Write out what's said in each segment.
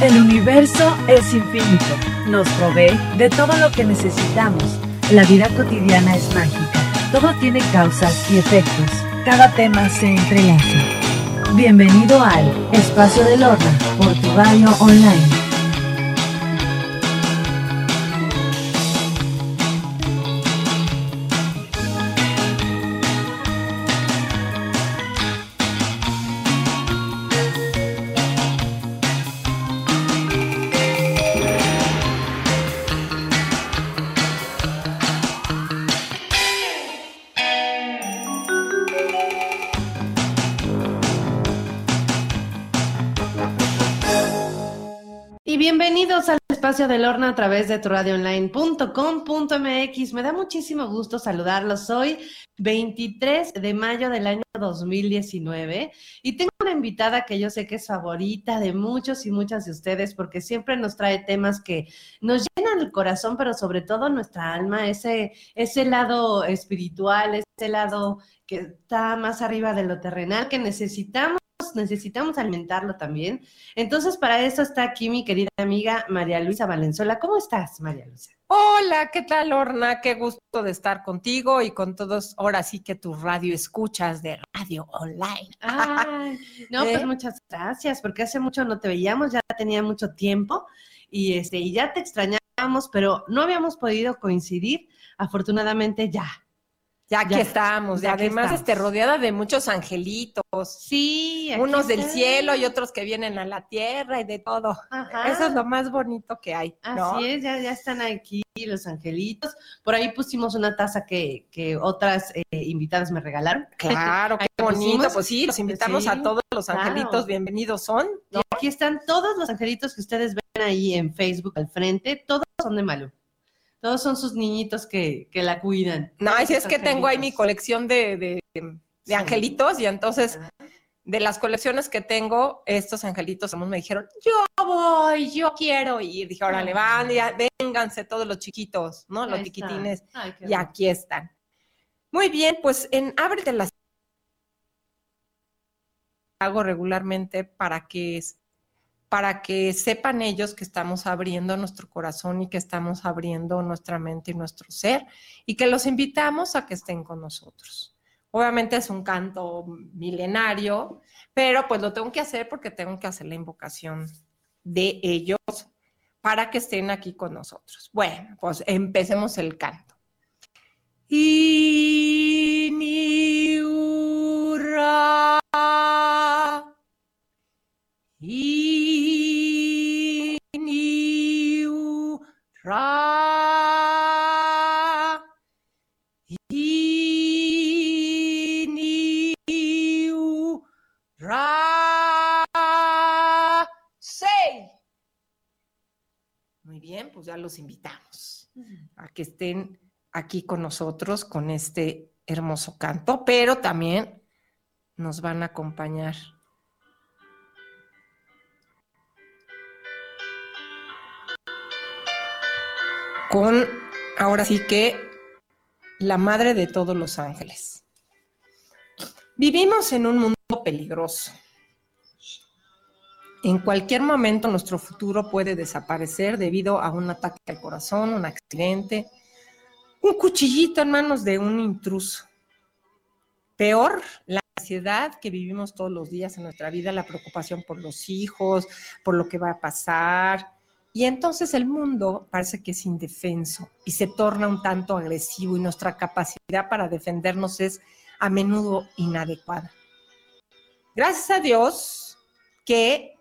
El universo es infinito. Nos provee de todo lo que necesitamos. La vida cotidiana es mágica. Todo tiene causas y efectos. Cada tema se entrelaza. Bienvenido al Espacio del Horno por tu radio online. Espacio del horno a través de turadioonline.com.mx. Me da muchísimo gusto saludarlos hoy, 23 de mayo del año 2019, y tengo una invitada que yo sé que es favorita de muchos y muchas de ustedes porque siempre nos trae temas que nos llenan el corazón, pero sobre todo nuestra alma, ese, ese lado espiritual, ese lado que está más arriba de lo terrenal que necesitamos necesitamos alimentarlo también. Entonces, para eso está aquí mi querida amiga María Luisa Valenzuela. ¿Cómo estás, María Luisa? Hola, ¿qué tal, Orna? Qué gusto de estar contigo y con todos, ahora sí que tu radio escuchas de radio online. no, pues ¿Eh? muchas gracias, porque hace mucho no te veíamos, ya tenía mucho tiempo y, este, y ya te extrañábamos, pero no habíamos podido coincidir. Afortunadamente ya, ya aquí estamos, ya además este, rodeada de muchos angelitos. Sí, unos del cielo y otros que vienen a la tierra y de todo. Eso es lo más bonito que hay. Así es, ya, ya están aquí los angelitos. Por ahí pusimos una taza que, que otras eh, invitadas me regalaron. Claro, qué bonito. Pues sí, los invitamos a todos los angelitos, bienvenidos son. Y aquí están todos los angelitos que ustedes ven ahí en Facebook al frente, todos son de Malu. Todos son sus niñitos que, la cuidan. No, si es que tengo ahí mi colección de, angelitos y entonces de las colecciones que tengo, estos angelitos me dijeron, yo voy, yo quiero ir. Dije, órale, van, vénganse todos los chiquitos, ¿no? Los chiquitines. y aquí están. Muy bien, pues en Ábrete las hago regularmente para que para que sepan ellos que estamos abriendo nuestro corazón y que estamos abriendo nuestra mente y nuestro ser y que los invitamos a que estén con nosotros. Obviamente es un canto milenario, pero pues lo tengo que hacer porque tengo que hacer la invocación de ellos para que estén aquí con nosotros. Bueno, pues empecemos el canto. Iniura. Ra. Ra. Sei. Muy bien, pues ya los invitamos a que estén aquí con nosotros con este hermoso canto, pero también nos van a acompañar con, ahora sí que, la madre de todos los ángeles. Vivimos en un mundo peligroso. En cualquier momento nuestro futuro puede desaparecer debido a un ataque al corazón, un accidente, un cuchillito en manos de un intruso. Peor, la ansiedad que vivimos todos los días en nuestra vida, la preocupación por los hijos, por lo que va a pasar, y entonces el mundo parece que es indefenso y se torna un tanto agresivo y nuestra capacidad para defendernos es a menudo inadecuada. Gracias a Dios que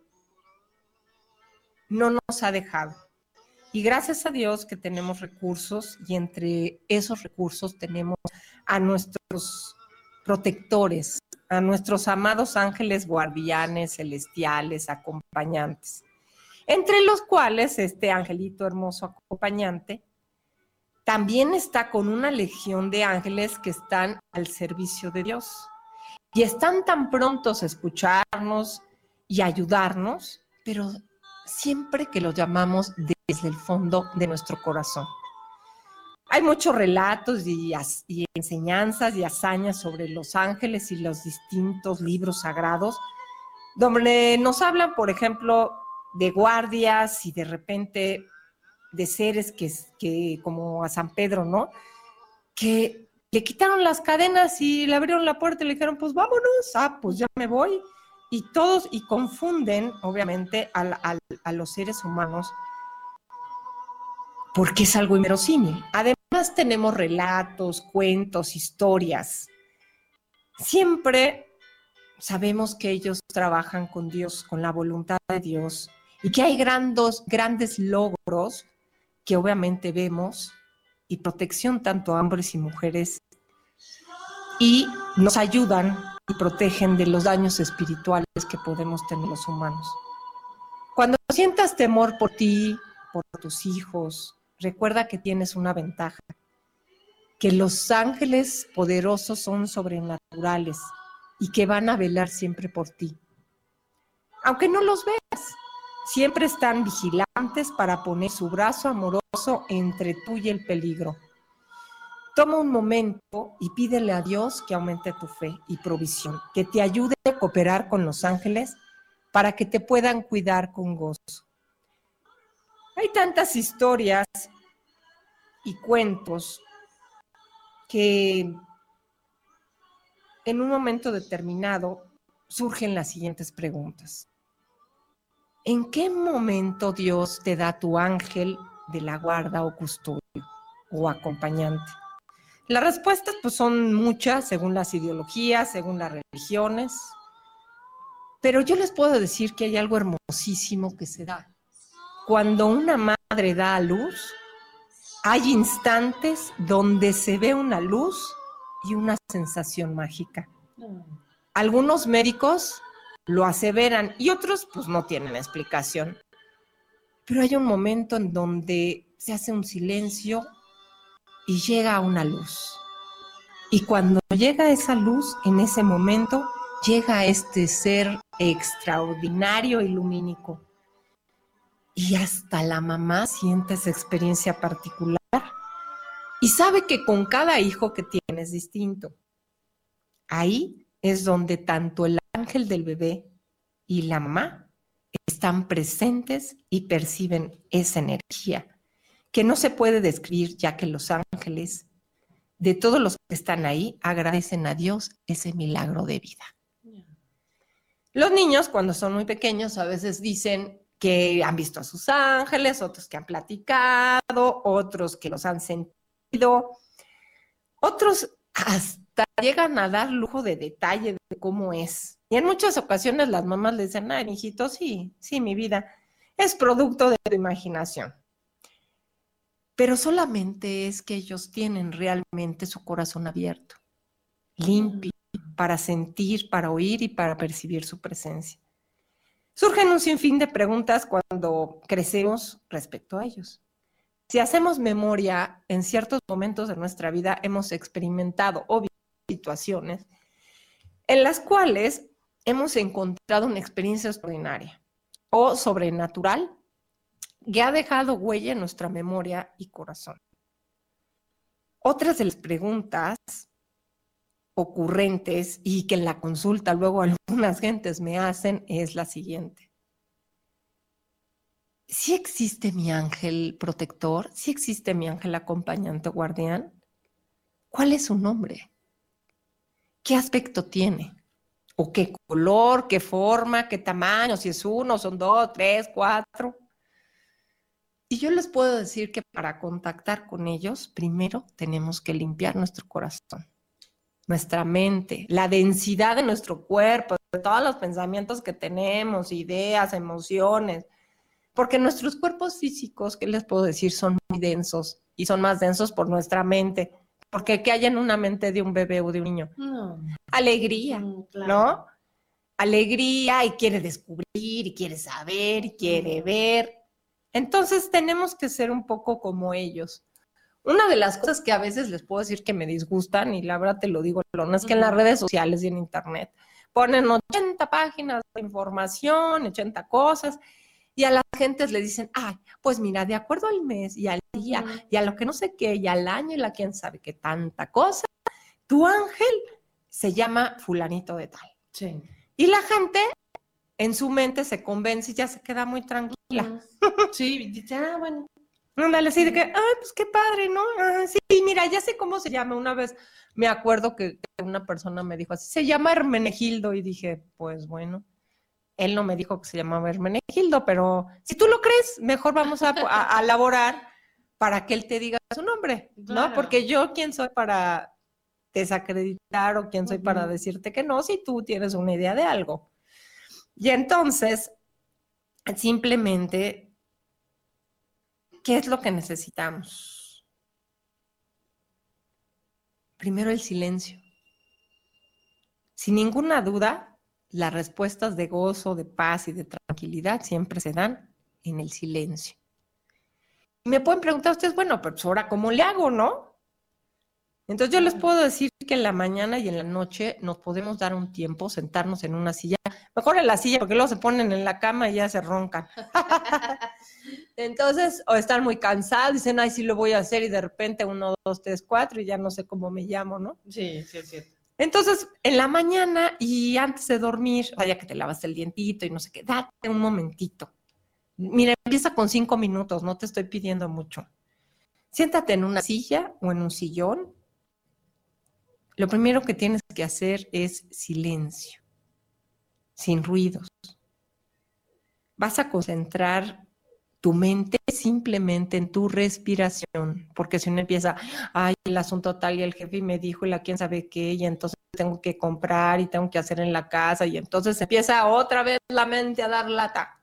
no nos ha dejado. Y gracias a Dios que tenemos recursos y entre esos recursos tenemos a nuestros protectores, a nuestros amados ángeles guardianes celestiales, acompañantes entre los cuales este angelito hermoso acompañante también está con una legión de ángeles que están al servicio de Dios y están tan prontos a escucharnos y ayudarnos, pero siempre que los llamamos desde el fondo de nuestro corazón. Hay muchos relatos y, y, enseñanzas y hazañas sobre los ángeles y los distintos libros sagrados, donde nos hablan, por ejemplo, de guardias y de repente de seres que, que como a San Pedro, ¿no? Que le quitaron las cadenas y le abrieron la puerta y le dijeron, pues vámonos, ah, pues ya me voy. Y todos, y confunden, obviamente, a los seres humanos porque es algo inverosímil. Además tenemos relatos, cuentos, historias. Siempre sabemos que ellos trabajan con Dios, con la voluntad de Dios, y que hay grandes, logros que obviamente vemos y protección tanto a hombres y mujeres y nos ayudan y protegen de los daños espirituales que podemos tener los humanos. Cuando sientas temor por ti, por tus hijos, recuerda que tienes una ventaja, que los ángeles poderosos son sobrenaturales y que van a velar siempre por ti. Aunque no los veas, siempre están vigilantes para poner su brazo amoroso entre tú y el peligro. Toma un momento y pídele a Dios que aumente tu fe y provisión, que te ayude a cooperar con los ángeles para que te puedan cuidar con gozo. Hay tantas historias y cuentos que en un momento determinado surgen las siguientes preguntas. ¿En qué momento Dios te da tu ángel de la guarda o custodio o acompañante? Las respuestas pues son muchas según las ideologías, según las religiones, pero yo les puedo decir que hay algo hermosísimo que se da. Cuando una madre da a luz, hay instantes donde se ve una luz y una sensación mágica. Algunos médicos lo aseveran y otros pues no tienen explicación. Pero hay un momento en donde se hace un silencio y llega una luz. Y cuando llega esa luz, en ese momento, llega este ser extraordinario y lumínico. Y hasta la mamá siente esa experiencia particular y sabe que con cada hijo que tiene es distinto. Ahí es donde tanto el ángel del bebé y la mamá están presentes y perciben esa energía que no se puede describir ya que los ángeles de todos los que están ahí agradecen a Dios ese milagro de vida. Los niños cuando son muy pequeños a veces dicen que han visto a sus ángeles, otros que han platicado, otros que los han sentido, otros hasta llegan a dar lujo de detalle de cómo es. Y en muchas ocasiones las mamás le dicen, ay, hijito, sí, sí, mi vida es producto de tu imaginación. Pero solamente es que ellos tienen realmente su corazón abierto, limpio, para sentir, para oír y para percibir su presencia. Surgen un sinfín de preguntas cuando crecemos respecto a ellos. Si hacemos memoria, en ciertos momentos de nuestra vida hemos experimentado situaciones en las cuales hemos encontrado una experiencia extraordinaria o sobrenatural que ha dejado huella en nuestra memoria y corazón. Otras de las preguntas ocurrentes y que en la consulta luego algunas gentes me hacen es la siguiente. ¿Sí existe mi ángel protector? ¿Sí existe mi ángel acompañante guardián? ¿Cuál es su nombre? ¿Qué aspecto tiene? ¿O qué color, qué forma, qué tamaño? Si es uno, son dos, tres, cuatro. Y yo les puedo decir que para contactar con ellos, primero tenemos que limpiar nuestro corazón nuestra mente, la densidad de nuestro cuerpo, de todos los pensamientos que tenemos, ideas, emociones, porque nuestros cuerpos físicos, ¿qué les puedo decir? Son muy densos y son más densos por nuestra mente, porque ¿qué hay en una mente de un bebé o de un niño? Alegría, mm, ¿no? Alegría y quiere descubrir y quiere saber y quiere ver. Entonces tenemos que ser un poco como ellos. Una de las cosas que a veces les puedo decir que me disgustan, y la verdad te lo digo, no es que en las redes sociales y en internet ponen 80 páginas de información, 80 cosas, y a las gentes le dicen, ay, pues mira, de acuerdo al mes y al día y a lo que no sé qué, y al año y la quién sabe qué tanta cosa, tu ángel se llama fulanito de tal. Sí. Y la gente en su mente se convence y ya se queda muy tranquila. Sí, dice, ah, bueno. Ándale, así de que, ay, pues qué padre, ¿no? Ah, sí, mira, ya sé cómo se llama. Una vez me acuerdo que una persona me dijo así, se llama Hermenegildo, y dije, pues bueno, él no me dijo que se llamaba Hermenegildo, pero si tú lo crees, mejor vamos a, a, elaborar para que él te diga su nombre, ¿no? Porque yo, ¿quién soy para desacreditar o quién soy para decirte que no si tú tienes una idea de algo? Y entonces, simplemente, ¿qué es lo que necesitamos? Primero el silencio. Sin ninguna duda, las respuestas de gozo, de paz y de tranquilidad siempre se dan en el silencio. Y me pueden preguntar ustedes, bueno, pero pues ahora, ¿cómo le hago, no? Entonces yo les puedo decir que en la mañana y en la noche nos podemos dar un tiempo, sentarnos en una silla, mejor en la silla porque luego se ponen en la cama y ya se roncan. Entonces, o están muy cansados, dicen, ay, sí lo voy a hacer y de repente uno, dos, tres, cuatro y ya no sé cómo me llamo, ¿no? Sí, sí, sí. Entonces, en la mañana y antes de dormir, vaya que te lavas el dientito y no sé qué, date un momentito. Mira, empieza con cinco minutos, no te estoy pidiendo mucho. Siéntate en una silla o en un sillón lo primero que tienes que hacer es silencio, sin ruidos. Vas a concentrar tu mente simplemente en tu respiración, porque si uno empieza, ay, el asunto tal y el jefe me dijo y la quién sabe qué, y entonces tengo que comprar y tengo que hacer en la casa, y entonces empieza otra vez la mente a dar lata.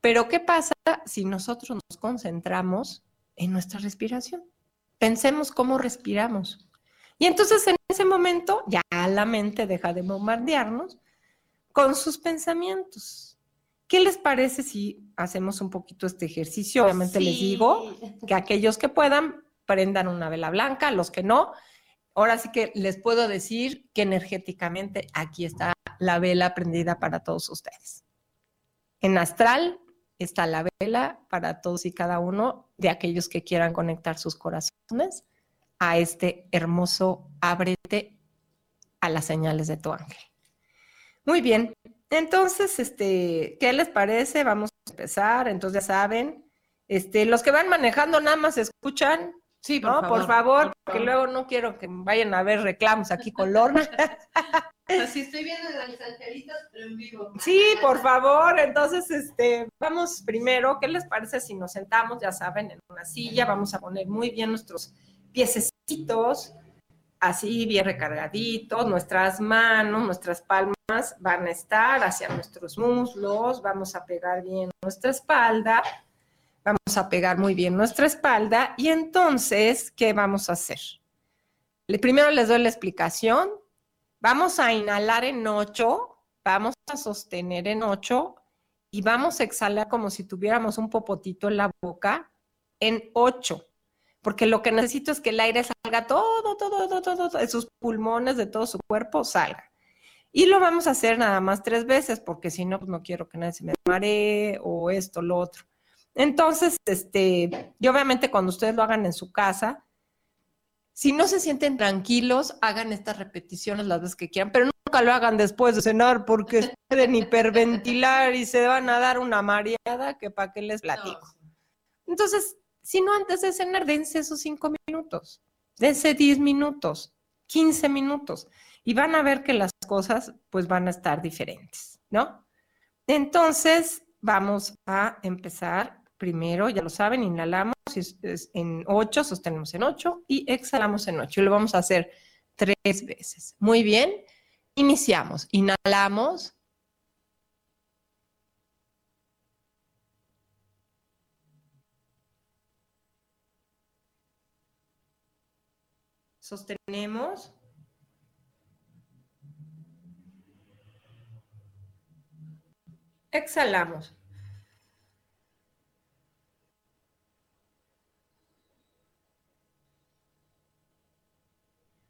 Pero ¿qué pasa si nosotros nos concentramos en nuestra respiración? Pensemos cómo respiramos. Y entonces en ese momento ya la mente deja de bombardearnos con sus pensamientos. ¿Qué les parece si hacemos un poquito este ejercicio? Obviamente les digo que aquellos que puedan prendan una vela blanca, los que no, ahora sí que les puedo decir que energéticamente aquí está la vela prendida para todos ustedes. En astral está la vela para todos y cada uno de aquellos que quieran conectar sus corazones a este hermoso ábrete a las señales de tu ángel. Muy bien, entonces, este, ¿qué les parece? Vamos a empezar, entonces ya saben, este, los que van manejando nada más escuchan, sí, por, favor, por favor, porque luego no quiero que vayan a ver reclamos aquí con Lorna. Así estoy viendo las angelitos, pero en vivo. Sí, por favor. Entonces, este, vamos primero, ¿qué les parece si nos sentamos, ya saben, en una silla? Vamos a poner muy bien nuestros piececitos, así bien recargaditos, nuestras manos, nuestras palmas van a estar hacia nuestros muslos, vamos a pegar bien nuestra espalda, vamos a pegar muy bien nuestra espalda y entonces, ¿qué vamos a hacer? Primero les doy la explicación, vamos a inhalar en 8, vamos a sostener en 8 y vamos a exhalar como si tuviéramos un popotito en la boca en 8 porque lo que necesito es que el aire salga todo, todo, todo, todo, de sus pulmones, de todo su cuerpo, salga. Y lo vamos a hacer nada más tres veces, porque si no, pues no quiero que nadie se me maree o esto, lo otro. Entonces, este, y obviamente cuando ustedes lo hagan en su casa, si no se sienten tranquilos, hagan estas repeticiones las veces que quieran, pero nunca lo hagan después de cenar porque pueden hiperventilar y se van a dar una mareada que para qué les platico. Entonces, sino antes de cenar, dense esos cinco minutos, dense diez minutos, quince minutos, y van a ver que las cosas pues van a estar diferentes, ¿no? Entonces, vamos a empezar primero, ya lo saben, inhalamos en ocho, sostenemos en ocho y exhalamos en ocho. Y lo vamos a hacer tres veces. Muy bien, iniciamos. Inhalamos. Sostenemos. Exhalamos.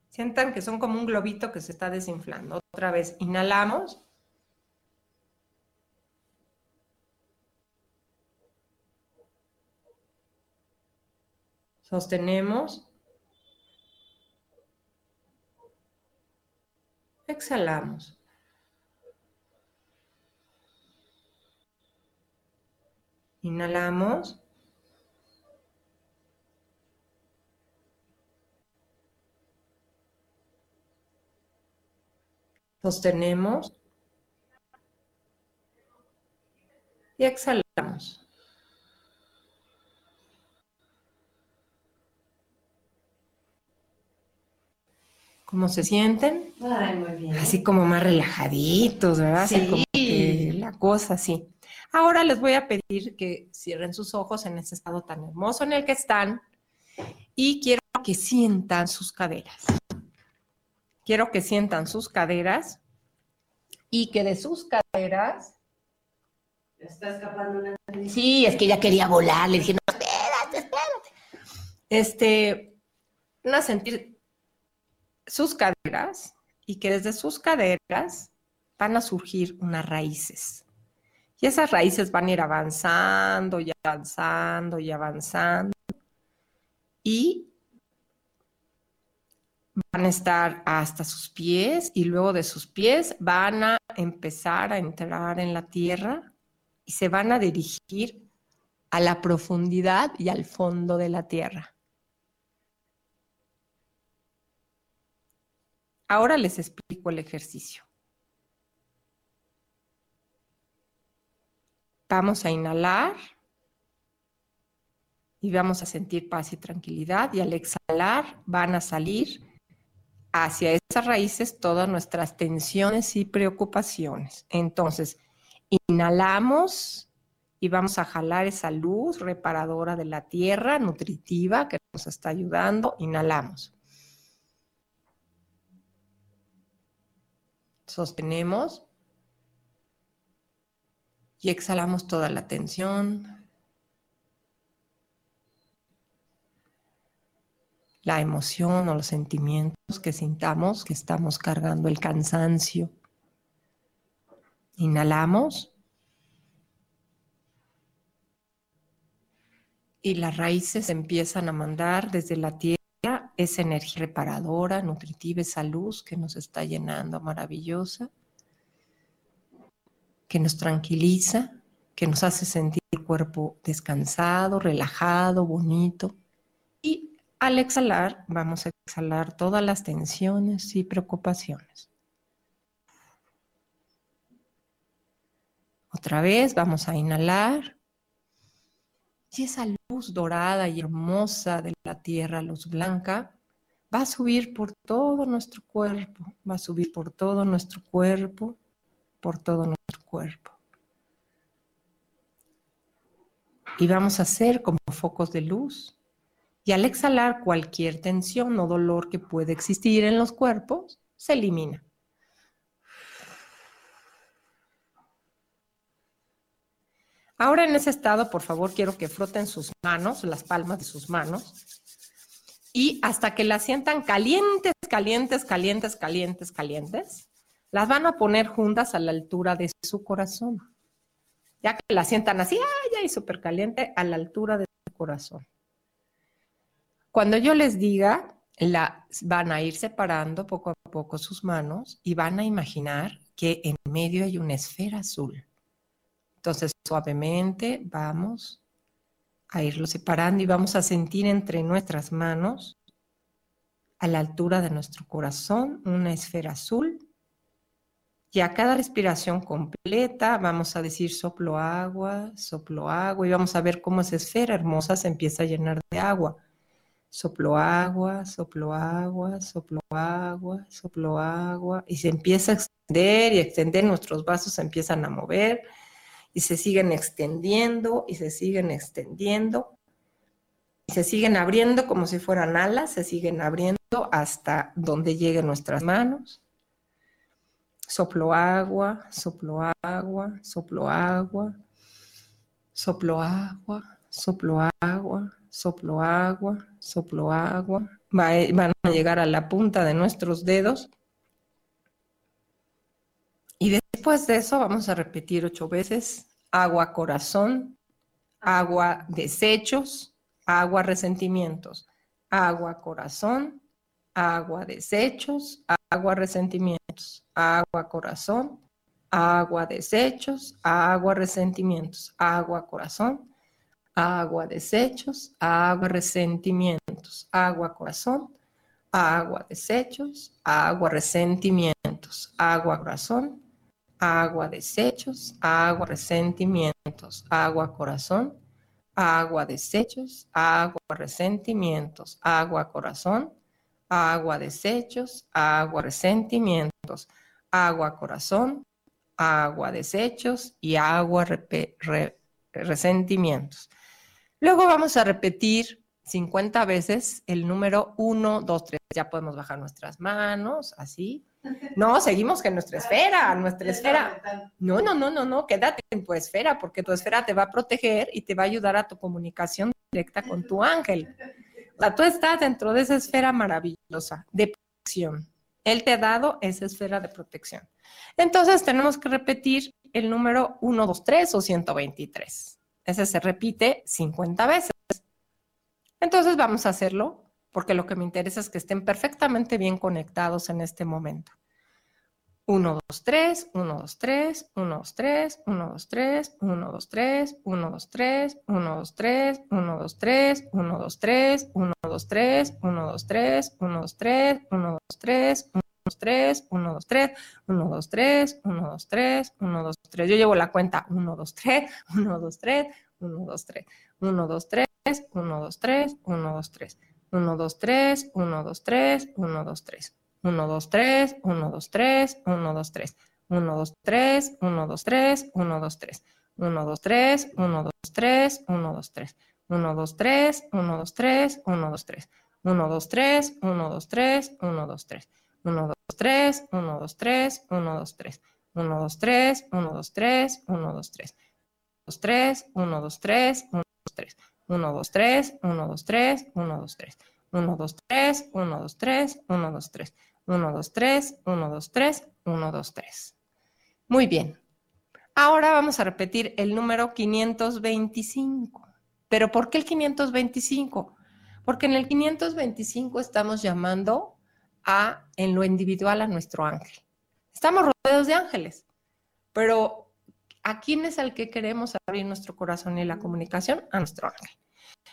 Sientan que son como un globito que se está desinflando. Otra vez, inhalamos. Sostenemos. Exhalamos. Inhalamos. Sostenemos. Y exhalamos. ¿Cómo se sienten? Ay, muy bien. Así como más relajaditos, ¿verdad? Así Sí. como que la cosa así. Ahora les voy a pedir que cierren sus ojos en ese estado tan hermoso en el que están y quiero que sientan sus caderas. Quiero que sientan sus caderas y que de sus caderas Está escapando una. Sí, es que ella quería volar. Le dije, no, espérate, espérate. Este, van a sentir sus caderas y que desde sus caderas van a surgir unas raíces. Y esas raíces van a ir avanzando y avanzando y avanzando. Y van a estar hasta sus pies y luego de sus pies van a empezar a entrar en la tierra y se van a dirigir a la profundidad y al fondo de la tierra. Ahora les explico el ejercicio. Vamos a inhalar y vamos a sentir paz y tranquilidad y al exhalar van a salir hacia esas raíces todas nuestras tensiones y preocupaciones. Entonces, inhalamos y vamos a jalar esa luz reparadora de la tierra, nutritiva, que nos está ayudando. Inhalamos. Sostenemos. Y exhalamos toda la tensión, la emoción o los sentimientos que sintamos que estamos cargando el cansancio. Inhalamos. Y las raíces empiezan a mandar desde la tierra esa energía reparadora, nutritiva, esa luz que nos está llenando maravillosa, que nos tranquiliza, que nos hace sentir el cuerpo descansado, relajado, bonito. Y al exhalar, vamos a exhalar todas las tensiones y preocupaciones. Otra vez vamos a inhalar. Y esa luz dorada y hermosa de la tierra, luz blanca, va a subir por todo nuestro cuerpo, va a subir por todo nuestro cuerpo, por todo nuestro cuerpo. Y vamos a hacer como focos de luz. Y al exhalar cualquier tensión o dolor que puede existir en los cuerpos, se elimina. Ahora en ese estado, por favor, quiero que froten sus manos, las palmas de sus manos, y hasta que las sientan calientes, calientes, calientes, calientes, calientes, las van a poner juntas a la altura de su corazón. Ya que las sientan así, ay, ay, súper caliente, a la altura de su corazón. Cuando yo les diga, la, van a ir separando poco a poco sus manos y van a imaginar que en medio hay una esfera azul. Entonces, suavemente vamos a irlo separando y vamos a sentir entre nuestras manos, a la altura de nuestro corazón, una esfera azul. Y a cada respiración completa vamos a decir soplo agua, soplo agua, y vamos a ver cómo esa esfera hermosa se empieza a llenar de agua. Soplo agua, soplo agua, soplo agua, soplo agua, y se empieza a extender y extender, nuestros vasos se empiezan a mover y se siguen extendiendo y se siguen extendiendo y se siguen abriendo como si fueran alas, se siguen abriendo hasta donde lleguen nuestras manos. Soplo agua, soplo agua, soplo agua, soplo agua, soplo agua, soplo agua, soplo agua. van a llegar a la punta de nuestros dedos. Y después de eso vamos a repetir ocho veces agua corazón, agua desechos, agua resentimientos, agua corazón, agua desechos, agua resentimientos, agua corazón, agua desechos, agua resentimientos, agua corazón, agua desechos, agua resentimientos, agua corazón, agua desechos, agua resentimientos, agua corazón, agua desechos, agua resentimientos, agua corazón, agua desechos, agua resentimientos, agua corazón, agua desechos, agua resentimientos, agua corazón, agua desechos y agua resentimientos. Luego vamos a repetir 50 veces el número 1, 2, 3. Ya podemos bajar nuestras manos, así. No, seguimos que nuestra esfera, nuestra esfera. No, no, no, no, no, quédate en tu esfera, porque tu esfera te va a proteger y te va a ayudar a tu comunicación directa con tu ángel. Tú estás dentro de esa esfera maravillosa de protección. Él te ha dado esa esfera de protección. Entonces tenemos que repetir el número 1, 2, 3 o 123. Ese se repite 50 veces. Entonces vamos a hacerlo porque lo que me interesa es que estén perfectamente bien conectados en este momento. 1, 2, 3, 1, 2, 3, 1, 2, 3, 1, 2, 3, 1, 2, 3, 1, 2, 3, 1, 2, 3, 1, 2, 3, 1, 2, 3, 1, 2, 3, 1, 2, 3, 1, 2, 3, 1, 2, 3, 1, 2, 3, 1, 2, 3, 1, 2, 3, 1, 2, 3, 1, 2, 3. Yo llevo la cuenta 1, 2, 3, 1, 2, 3, 1, 2, 3, 1, 2, 3, 1, 2, 3, 1, 2, 3. 1, 2, 3, 1, 2, 3, 1, 2, 3. 1, 2, 3, 1, 2, 3, 1, 2, 3. 1, 2, 3, 1, 2, 3, 1, 2, 3. 1, 2, 3, 1, 2, 3, 1, 2, 3. 1, 2, 3, 1, 2, 3, 1, 2, 3. 1, 2, 3, 1, 2, 3, 1, 2, 3. 1, 2, 3, 1, 2, 3, 1, 2, 3. 1, 2, 3, 1, 2, 3, 1, 2, 3. 2, 3, 1, 2, 3, 1, 2, 3. 1, 2, 3, 1, 2, 3, 1, 2, 3. 1, 2, 3, 1, 2, 3, 1, 2, 3. 1, 2, 3, 1, 2, 3, 1, 2, 3. Muy bien. Ahora vamos a repetir el número 525. ¿Pero por qué el 525? Porque en el 525 estamos llamando a, en lo individual, a nuestro ángel. Estamos rodeados de ángeles, pero ¿A quién es al que queremos abrir nuestro corazón y la comunicación? A nuestro ángel.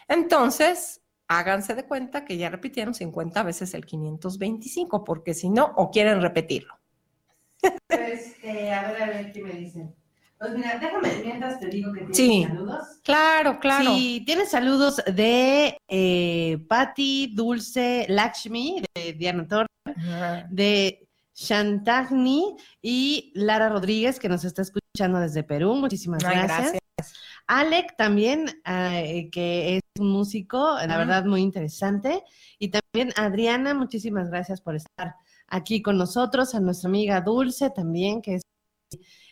Entonces, háganse de cuenta que ya repitieron 50 veces el 525, porque si no, o quieren repetirlo. Pues, eh, a ver, a ver qué me dicen. Pues mira, déjame mientras te digo que tienes sí, saludos. Claro, claro. Sí, tienes saludos de eh, Patti, Dulce, Lakshmi, de Diana Torre, de Shantagni y Lara Rodríguez, que nos está escuchando desde Perú. Muchísimas gracias. Alec también, eh, que es un músico, la verdad, muy interesante. Y también Adriana, muchísimas gracias por estar aquí con nosotros. A nuestra amiga Dulce también, que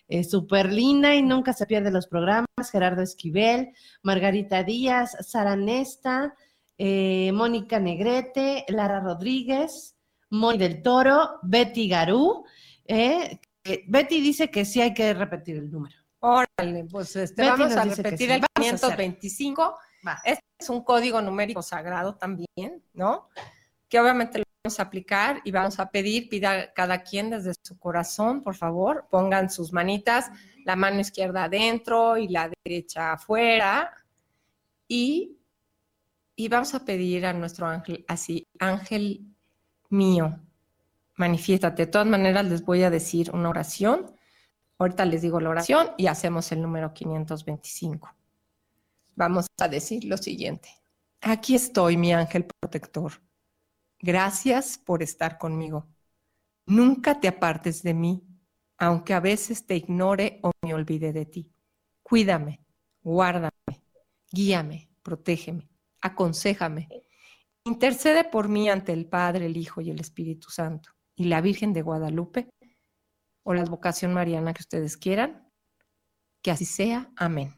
es súper linda y nunca se pierde los programas. Gerardo Esquivel, Margarita Díaz, Sara Nesta, eh, Mónica Negrete, Lara Rodríguez, Moy del Toro, Betty Garú. Eh, Betty dice que sí hay que repetir el número. Órale, pues este, vamos a repetir el 525. Este es un código numérico sagrado también, ¿no? Que obviamente lo vamos a aplicar y vamos a pedir, pida cada quien desde su corazón, por favor, pongan sus manitas, la mano izquierda adentro y la derecha afuera. Y, y vamos a pedir a nuestro ángel, así, ángel mío, manifiéstate. De todas maneras, les voy a decir una oración. Ahorita les digo la oración y hacemos el número 525. Vamos a decir lo siguiente. Aquí estoy, mi ángel protector. Gracias por estar conmigo. Nunca te apartes de mí, aunque a veces te ignore o me olvide de ti. Cuídame, guárdame, guíame, protégeme, aconsejame Intercede por mí ante el Padre, el Hijo y el Espíritu Santo y la Virgen de Guadalupe o la advocación mariana que ustedes quieran. Que así sea. Amén.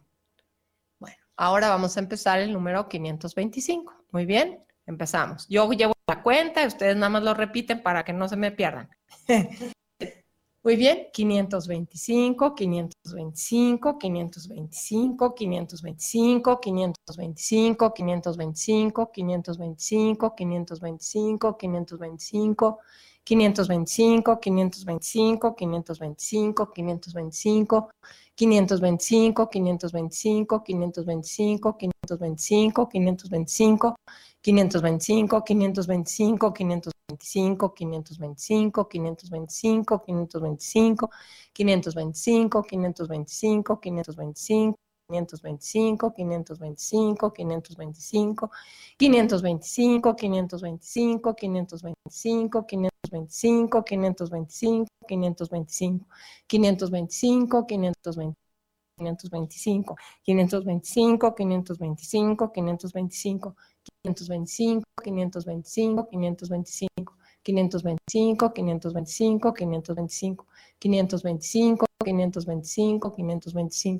Bueno, ahora vamos a empezar el número 525. Muy bien, empezamos. Yo llevo la cuenta ustedes nada más lo repiten para que no se me pierdan. Muy bien, 525, 525, 525, 525, 525, 525, 525, 525, 525, 525, 525, 525, 525, 525, 525, 525, 525, 525, 525, 525, 525, 525, 525, 525, 525, 525, 525, 525, 525, 525, 525, 525, 525, 525, 525, 525, 525, 525, 525. 525, 525, 525, 525, 525, 525, 525, 525, 525, 525, 525, 525, 525,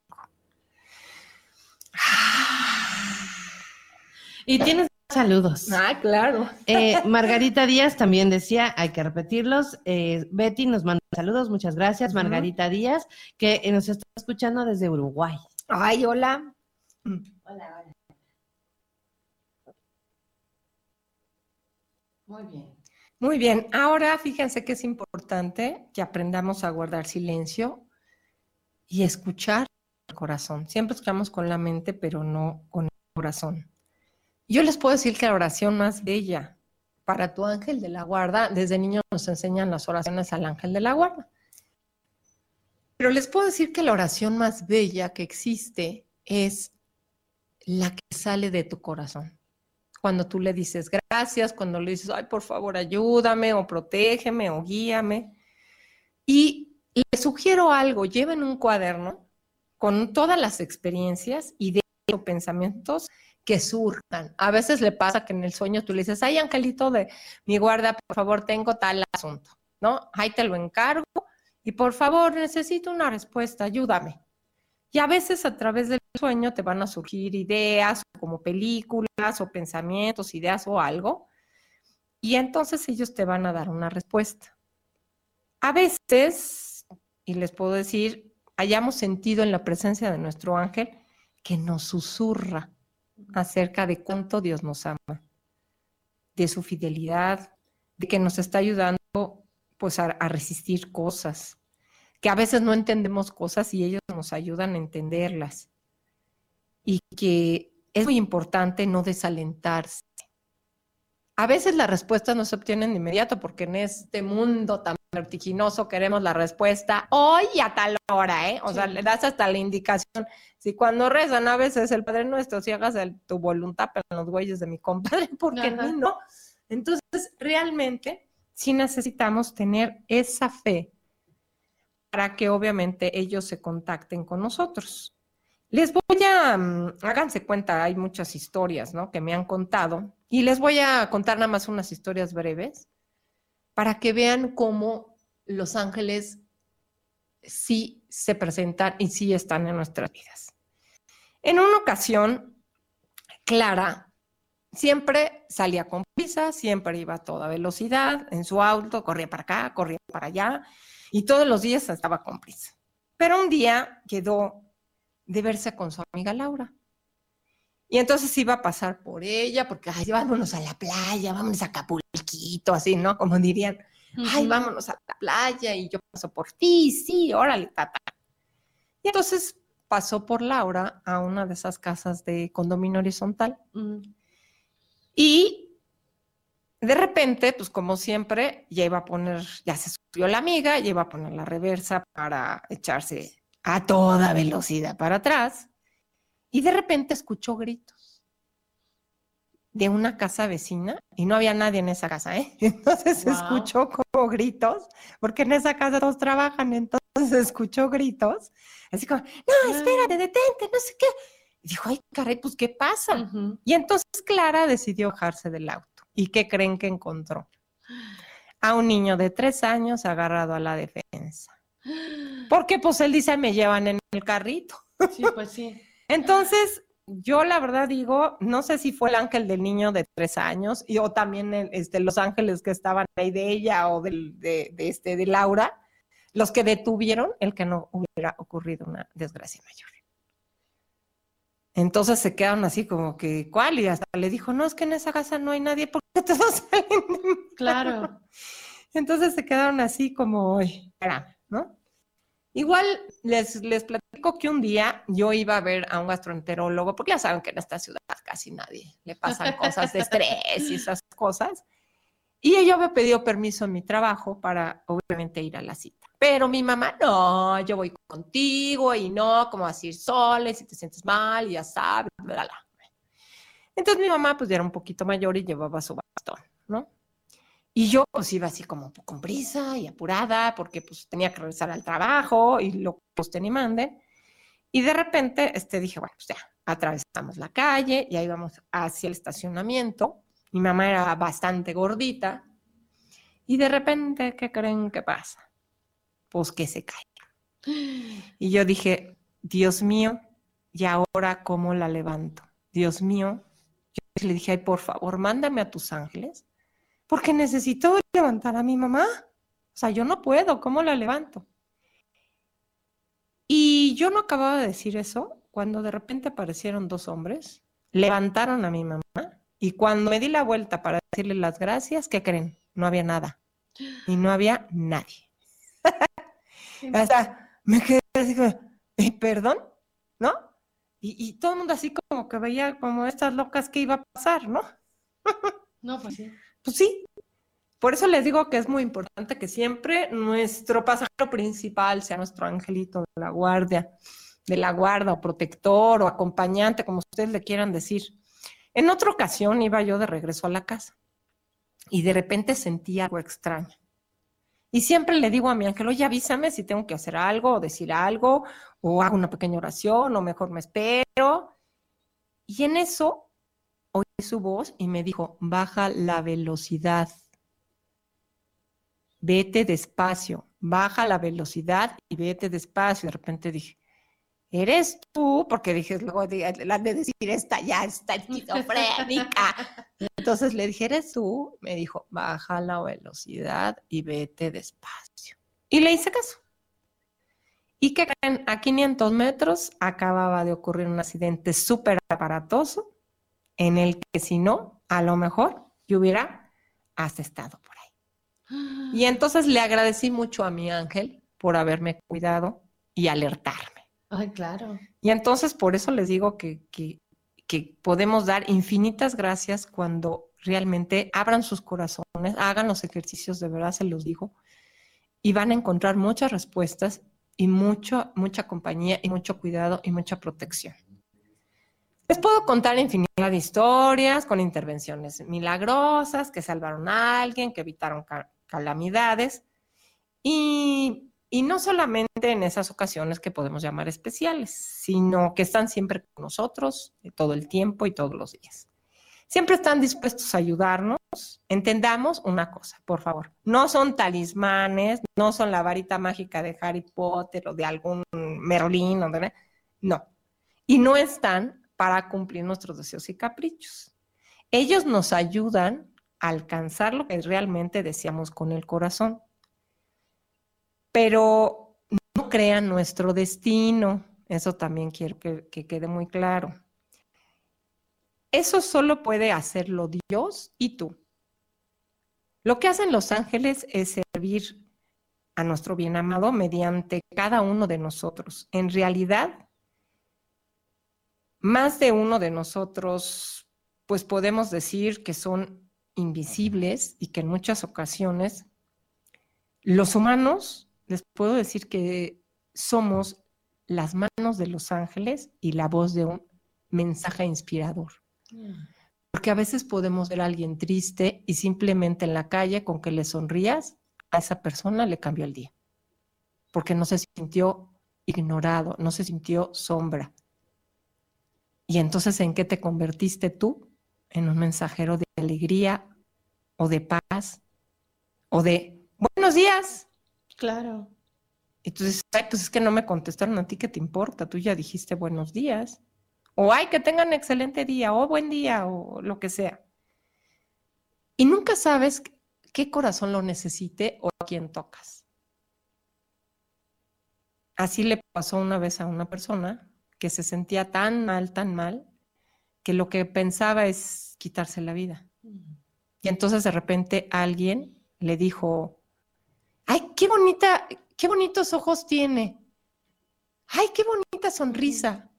Y tienes saludos. Ah, claro. Eh, Margarita Díaz también decía, hay que repetirlos. Eh, Betty nos manda saludos, muchas gracias. Margarita Díaz, que nos está escuchando desde Uruguay. Ay, hola. Hola, hola. Muy bien. Muy bien, ahora fíjense que es importante que aprendamos a guardar silencio y escuchar corazón. Siempre escuchamos con la mente, pero no con el corazón. Yo les puedo decir que la oración más bella para tu ángel de la guarda, desde niños nos enseñan las oraciones al ángel de la guarda. Pero les puedo decir que la oración más bella que existe es la que sale de tu corazón cuando tú le dices gracias, cuando le dices, ay, por favor, ayúdame o protégeme o guíame. Y les sugiero algo, lleven un cuaderno con todas las experiencias, ideas o pensamientos que surjan. A veces le pasa que en el sueño tú le dices, ay, Angelito de mi guarda, por favor, tengo tal asunto, ¿no? Ahí te lo encargo y por favor, necesito una respuesta, ayúdame. Y a veces a través del sueño te van a surgir ideas como películas o pensamientos, ideas o algo. Y entonces ellos te van a dar una respuesta. A veces, y les puedo decir, hayamos sentido en la presencia de nuestro ángel que nos susurra acerca de cuánto Dios nos ama, de su fidelidad, de que nos está ayudando pues a, resistir cosas, que a veces no entendemos cosas y ellos nos ayudan a entenderlas. Y que es muy importante no desalentarse. A veces las respuestas no se obtienen de inmediato porque en este mundo tan vertiginoso queremos la respuesta hoy y a tal hora, ¿eh? O sea, le das hasta la indicación. Si cuando rezan a veces el Padre Nuestro, si hagas el- tu voluntad, pero en los güeyes de mi compadre, porque Ajá. mí no. Entonces, realmente, sí necesitamos tener esa fe para que obviamente ellos se contacten con nosotros. Les voy a, mm, háganse cuenta, hay muchas historias, ¿no? Que me han contado y les voy a contar nada más unas historias breves para que vean cómo los ángeles sí se presentan y sí están en nuestras vidas. En una ocasión, Clara siempre salía con prisa, siempre iba a toda velocidad en su auto, corría para acá, corría para allá y todos los días estaba con prisa. Pero un día quedó de verse con su amiga Laura. Y entonces iba a pasar por ella, porque, ay, vámonos a la playa, vámonos a Acapulquito, así, ¿no? Como dirían, ay, vámonos a la playa y yo paso por ti, sí, órale, tata. Y entonces pasó por Laura a una de esas casas de condominio horizontal Mm. y de repente, pues como siempre, ya iba a poner, ya se subió la amiga, ya iba a poner la reversa para echarse a toda velocidad para atrás y de repente escuchó gritos de una casa vecina y no había nadie en esa casa, ¿eh? Entonces Wow. escuchó como gritos, porque en esa casa todos trabajan, entonces escuchó gritos, así como, no, espérate, detente, no sé qué. Y dijo, ay, caray, pues, ¿qué pasa? Y entonces Clara decidió bajarse del auto. ¿Y qué creen que encontró? a un niño de tres años agarrado a la defensa. Porque pues él dice, me llevan en el carrito. Sí, pues sí. Entonces, yo la verdad digo, no sé si fue el ángel del niño de tres años y, o también este, los ángeles que estaban ahí de ella o de, de, este, de Laura, los que detuvieron el que no hubiera ocurrido una desgracia mayor. Entonces se quedaron así como que, ¿cuál? Y hasta le dijo, no, es que en esa casa no hay nadie porque todos salen. Claro. Entonces se quedaron así como, espera, ¿no? Igual les, les platico que un día yo iba a ver a un gastroenterólogo, porque ya saben que en esta ciudad casi nadie le pasan cosas de estrés y esas cosas. Y yo había pedido permiso en mi trabajo para obviamente ir a la cita. Pero mi mamá, no, yo voy contigo y no, como decir soles si te sientes mal y ya sabes, bla, bla. Entonces mi mamá pues ya era un poquito mayor y llevaba su bastón, ¿no? Y yo pues iba así como con prisa y apurada porque pues tenía que regresar al trabajo y lo que pues tenía manden. Y de repente este, dije, bueno, pues ya, atravesamos la calle y ahí vamos hacia el estacionamiento. Mi mamá era bastante gordita. Y de repente, ¿qué creen que pasa? pues que se cae. Y yo dije, Dios mío, ¿y ahora cómo la levanto? Dios mío, yo le dije, ay, por favor, mándame a tus ángeles, porque necesito levantar a mi mamá. O sea, yo no puedo, ¿cómo la levanto? Y yo no acababa de decir eso cuando de repente aparecieron dos hombres, levantaron a mi mamá y cuando me di la vuelta para decirle las gracias, ¿qué creen? No había nada. Y no había nadie. Hasta me quedé así como, ¿Eh, perdón, ¿no? Y, todo el mundo así como que veía como estas locas que iba a pasar, ¿no? No, pues sí. Pues sí. Por eso les digo que es muy importante que siempre nuestro pasajero principal sea nuestro angelito de la guardia, de la guarda, o protector, o acompañante, como ustedes le quieran decir. En otra ocasión iba yo de regreso a la casa y de repente sentí algo extraño. Y siempre le digo a mi ángel, oye, avísame si tengo que hacer algo o decir algo, o hago una pequeña oración, o mejor me espero. Y en eso oí su voz y me dijo, baja la velocidad, vete despacio, baja la velocidad y vete despacio. De repente dije, eres tú, porque dije, luego la de decir, esta ya está esquizofrénica. Entonces le dije, eres tú. Me dijo, baja la velocidad y vete despacio. Y le hice caso. Y que a 500 metros acababa de ocurrir un accidente súper aparatoso en el que si no, a lo mejor yo hubiera hasta estado por ahí. Y entonces le agradecí mucho a mi ángel por haberme cuidado y alertarme. Ay, claro. Y entonces por eso les digo que, que, podemos dar infinitas gracias cuando realmente abran sus corazones, hagan los ejercicios, de verdad se los digo, y van a encontrar muchas respuestas y mucho, mucha compañía y mucho cuidado y mucha protección. Les puedo contar infinidad de historias con intervenciones milagrosas que salvaron a alguien, que evitaron calamidades. Y y no solamente en esas ocasiones que podemos llamar especiales, sino que están siempre con nosotros todo el tiempo y todos los días. Siempre están dispuestos a ayudarnos. Entendamos una cosa, por favor. No son talismanes, no son la varita mágica de Harry Potter o de algún Merlín, no. Y no están para cumplir nuestros deseos y caprichos. Ellos nos ayudan a alcanzar lo que realmente deseamos con el corazón pero no crean nuestro destino. Eso también quiero que, quede muy claro. Eso solo puede hacerlo Dios y tú. Lo que hacen los ángeles es servir a nuestro bien amado mediante cada uno de nosotros. En realidad, más de uno de nosotros, pues podemos decir que son invisibles y que en muchas ocasiones los humanos les puedo decir que somos las manos de los ángeles y la voz de un mensaje inspirador. Porque a veces podemos ver a alguien triste y simplemente en la calle con que le sonrías, a esa persona le cambió el día. Porque no se sintió ignorado, no se sintió sombra. Y entonces, ¿en qué te convertiste tú? En un mensajero de alegría o de paz O de, buenos días. Claro. Entonces, ay, pues es que no me contestaron a ti, ¿qué te importa? Tú ya dijiste buenos días. O ay, que tengan excelente día, o buen día, o lo que sea. Y nunca sabes qué corazón lo necesite o a quién tocas. Así le pasó una vez a una persona que se sentía tan mal, tan mal, que lo que pensaba es quitarse la vida. Y entonces de repente alguien le dijo, ay, qué bonita, qué bonitos ojos tiene. Ay, qué bonita sonrisa.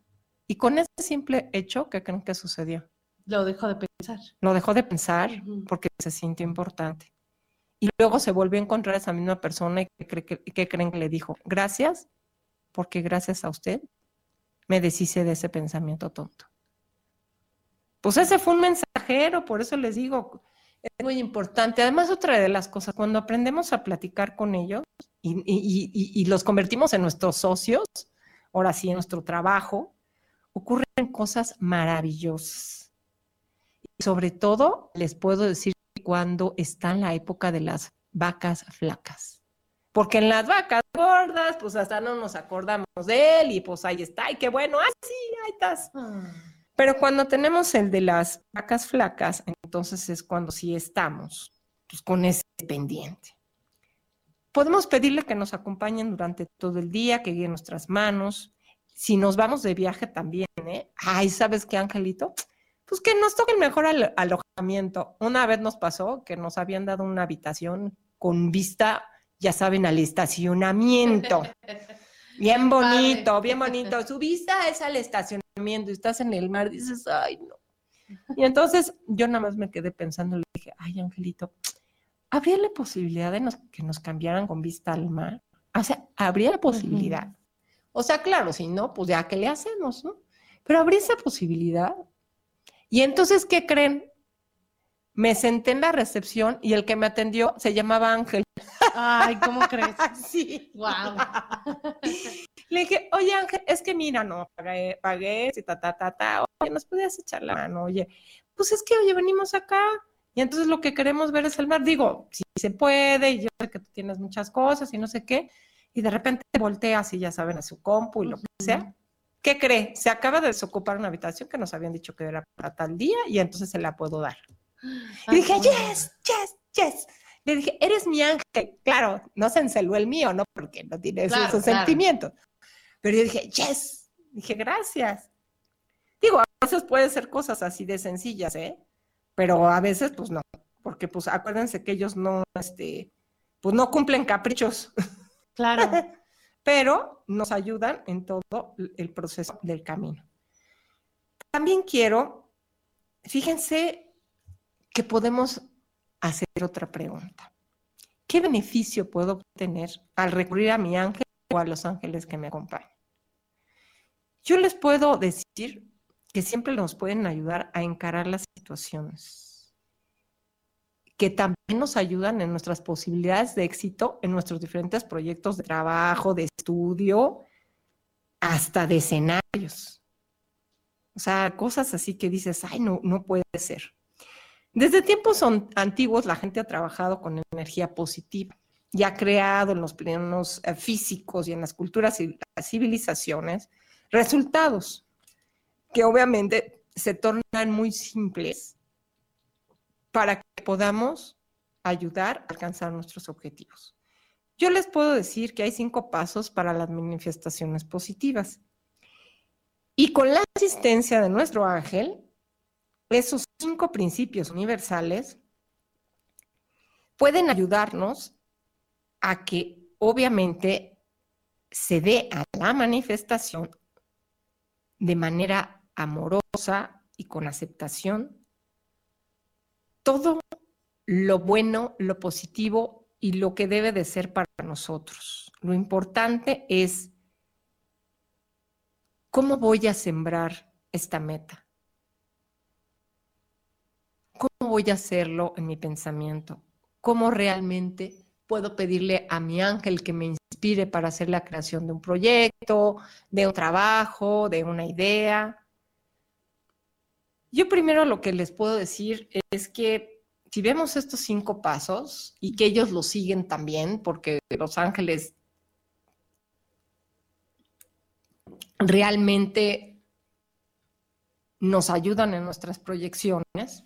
Y con ese simple hecho, ¿qué creen que sucedió? Lo dejó de pensar. Lo dejó de pensar porque se sintió importante. Y luego se volvió a encontrar a esa misma persona y ¿qué, creen que le dijo? Gracias, porque gracias a usted me deshice de ese pensamiento tonto. Pues ese fue un mensajero, por eso les digo, es muy importante. Además, otra de las cosas, cuando aprendemos a platicar con ellos y, los convertimos en nuestros socios, ahora sí, en nuestro trabajo, ocurren cosas maravillosas. Y sobre todo, les puedo decir cuando está en la época de las vacas flacas. Porque en las vacas gordas, pues hasta no nos acordamos de él y pues ahí está, y qué bueno, ah, sí, ahí estás. Pero cuando tenemos el de las vacas flacas, entonces es cuando sí estamos pues, con ese pendiente. Podemos pedirle que nos acompañen durante todo el día, que guíen nuestras manos. Si nos vamos de viaje también, ¿eh? Ay, ¿sabes qué, Angelito? Pues que nos toque el mejor alojamiento. Una vez nos pasó que nos habían dado una habitación con vista ya saben, al estacionamiento. Bien bonito, bien bonito. Su vista es al estacionamiento y estás en el mar, dices, ay, no. Y entonces yo nada más me quedé pensando, le dije, ay, Angelito, ¿habría la posibilidad de que nos cambiaran con vista al mar? O sea, habría la posibilidad. O sea, claro, si no, pues ya, ¿qué le hacemos, no? Pero habría esa posibilidad. Y entonces, ¿qué creen? Me senté en la recepción y el que me atendió se llamaba Ángel. Ay, ¿cómo crees? sí. Wow. Le dije, oye Ángel, es que mira, no, pagué, pagué, ta, ta, ta, ta, oye, ¿nos podías echar la mano? Oye, pues es que, oye, venimos acá y entonces lo que queremos ver es el mar. Digo, si se puede, y yo sé que tú tienes muchas cosas y no sé qué, y de repente volteas y ya saben, a su compu y lo que sea. ¿Qué cree? Se acaba de desocupar una habitación que nos habían dicho que era para tal día y entonces se la puedo dar. Y dije, yes, yes, yes. Le dije, eres mi ángel. Claro, no se enceló el mío, ¿no? Porque no tiene esos sentimientos. Pero yo dije, yes. Dije, gracias. Digo, a veces puede ser cosas así de sencillas, ¿eh? Pero a veces, pues no. Porque, pues, acuérdense que ellos no, este, pues no cumplen caprichos. Claro. Pero nos ayudan en todo el proceso del camino. También quiero, fíjense que podemos otra pregunta. ¿Qué beneficio puedo obtener al recurrir a mi ángel o a los ángeles que me acompañan? Yo les puedo decir que siempre nos pueden ayudar a encarar las situaciones, que también nos ayudan en nuestras posibilidades de éxito en nuestros diferentes proyectos de trabajo, de estudio, hasta de escenarios. O sea, cosas así que dices, ay, no, no puede ser. Desde tiempos antiguos la gente ha trabajado con energía positiva y ha creado en los planos eh, físicos y en las culturas y las civilizaciones resultados que obviamente se tornan muy simples para que podamos ayudar a alcanzar nuestros objetivos. Yo les puedo decir que hay cinco pasos para las manifestaciones positivas. Y con la asistencia de nuestro ángel, esos cinco principios universales pueden ayudarnos a que obviamente se dé a la manifestación de manera amorosa y con aceptación todo lo bueno, lo positivo y lo que debe de ser para nosotros. Lo importante es cómo voy a sembrar esta meta. ¿Cómo voy a hacerlo en mi pensamiento? ¿Cómo realmente puedo pedirle a mi ángel que me inspire para hacer la creación de un proyecto, de un trabajo, de una idea? Yo primero lo que les puedo decir es que si vemos estos cinco pasos y que ellos lo siguen también, porque los ángeles realmente nos ayudan en nuestras proyecciones,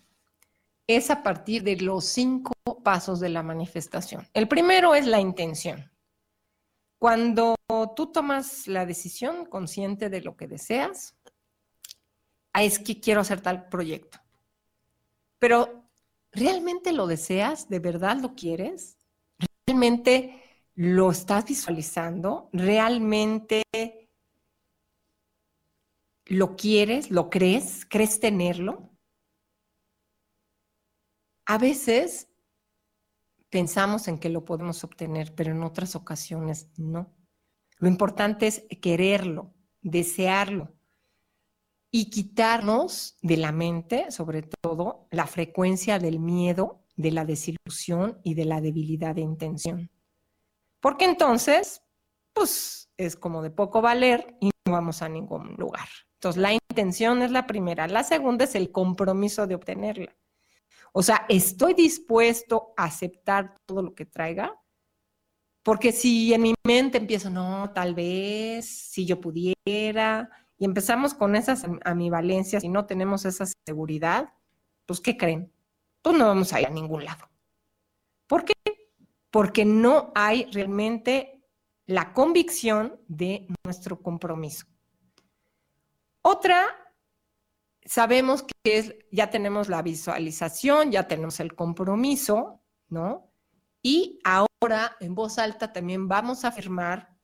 es a partir de los cinco pasos de la manifestación. El primero es la intención. Cuando tú tomas la decisión consciente de lo que deseas, es que quiero hacer tal proyecto. Pero, ¿realmente lo deseas? ¿De verdad lo quieres? ¿Realmente lo estás visualizando? ¿Realmente lo quieres? ¿Lo crees? ¿Crees tenerlo? A veces pensamos en que lo podemos obtener, pero en otras ocasiones no. Lo importante es quererlo, desearlo y quitarnos de la mente, sobre todo, la frecuencia del miedo, de la desilusión y de la debilidad de intención. Porque entonces, pues es como de poco valer y no vamos a ningún lugar. Entonces, la intención es la primera. La segunda es el compromiso de obtenerla. O sea, estoy dispuesto a aceptar todo lo que traiga, porque si en mi mente empiezo, no, tal vez, si yo pudiera, y empezamos con esas ambivalencias y no tenemos esa seguridad, pues ¿qué creen? Pues no vamos a ir a ningún lado. ¿Por qué? Porque no hay realmente la convicción de nuestro compromiso. Otra sabemos que es, ya tenemos la visualización, ya tenemos el compromiso, ¿no? Y ahora en voz alta también vamos a afirmar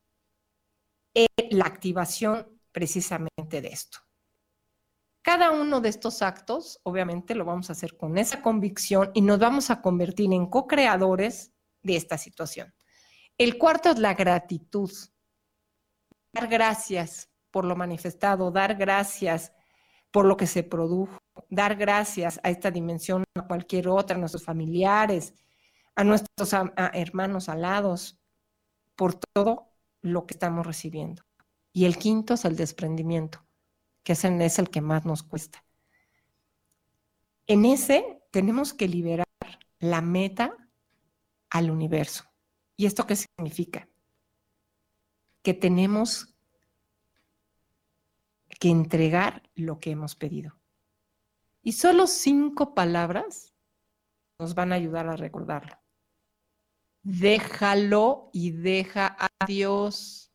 eh, la activación precisamente de esto. Cada uno de estos actos, obviamente, lo vamos a hacer con esa convicción y nos vamos a convertir en co-creadores de esta situación. El cuarto es la gratitud. Dar gracias por lo manifestado, dar gracias por lo que se produjo, dar gracias a esta dimensión, a cualquier otra, a nuestros familiares, a nuestros hermanos alados, por todo lo que estamos recibiendo. Y el quinto es el desprendimiento, que es, es el que más nos cuesta. En ese tenemos que liberar la meta al universo. ¿Y esto qué significa? Que tenemos que entregar lo que hemos pedido. Y solo cinco palabras nos van a ayudar a recordarlo. Déjalo y deja a Dios.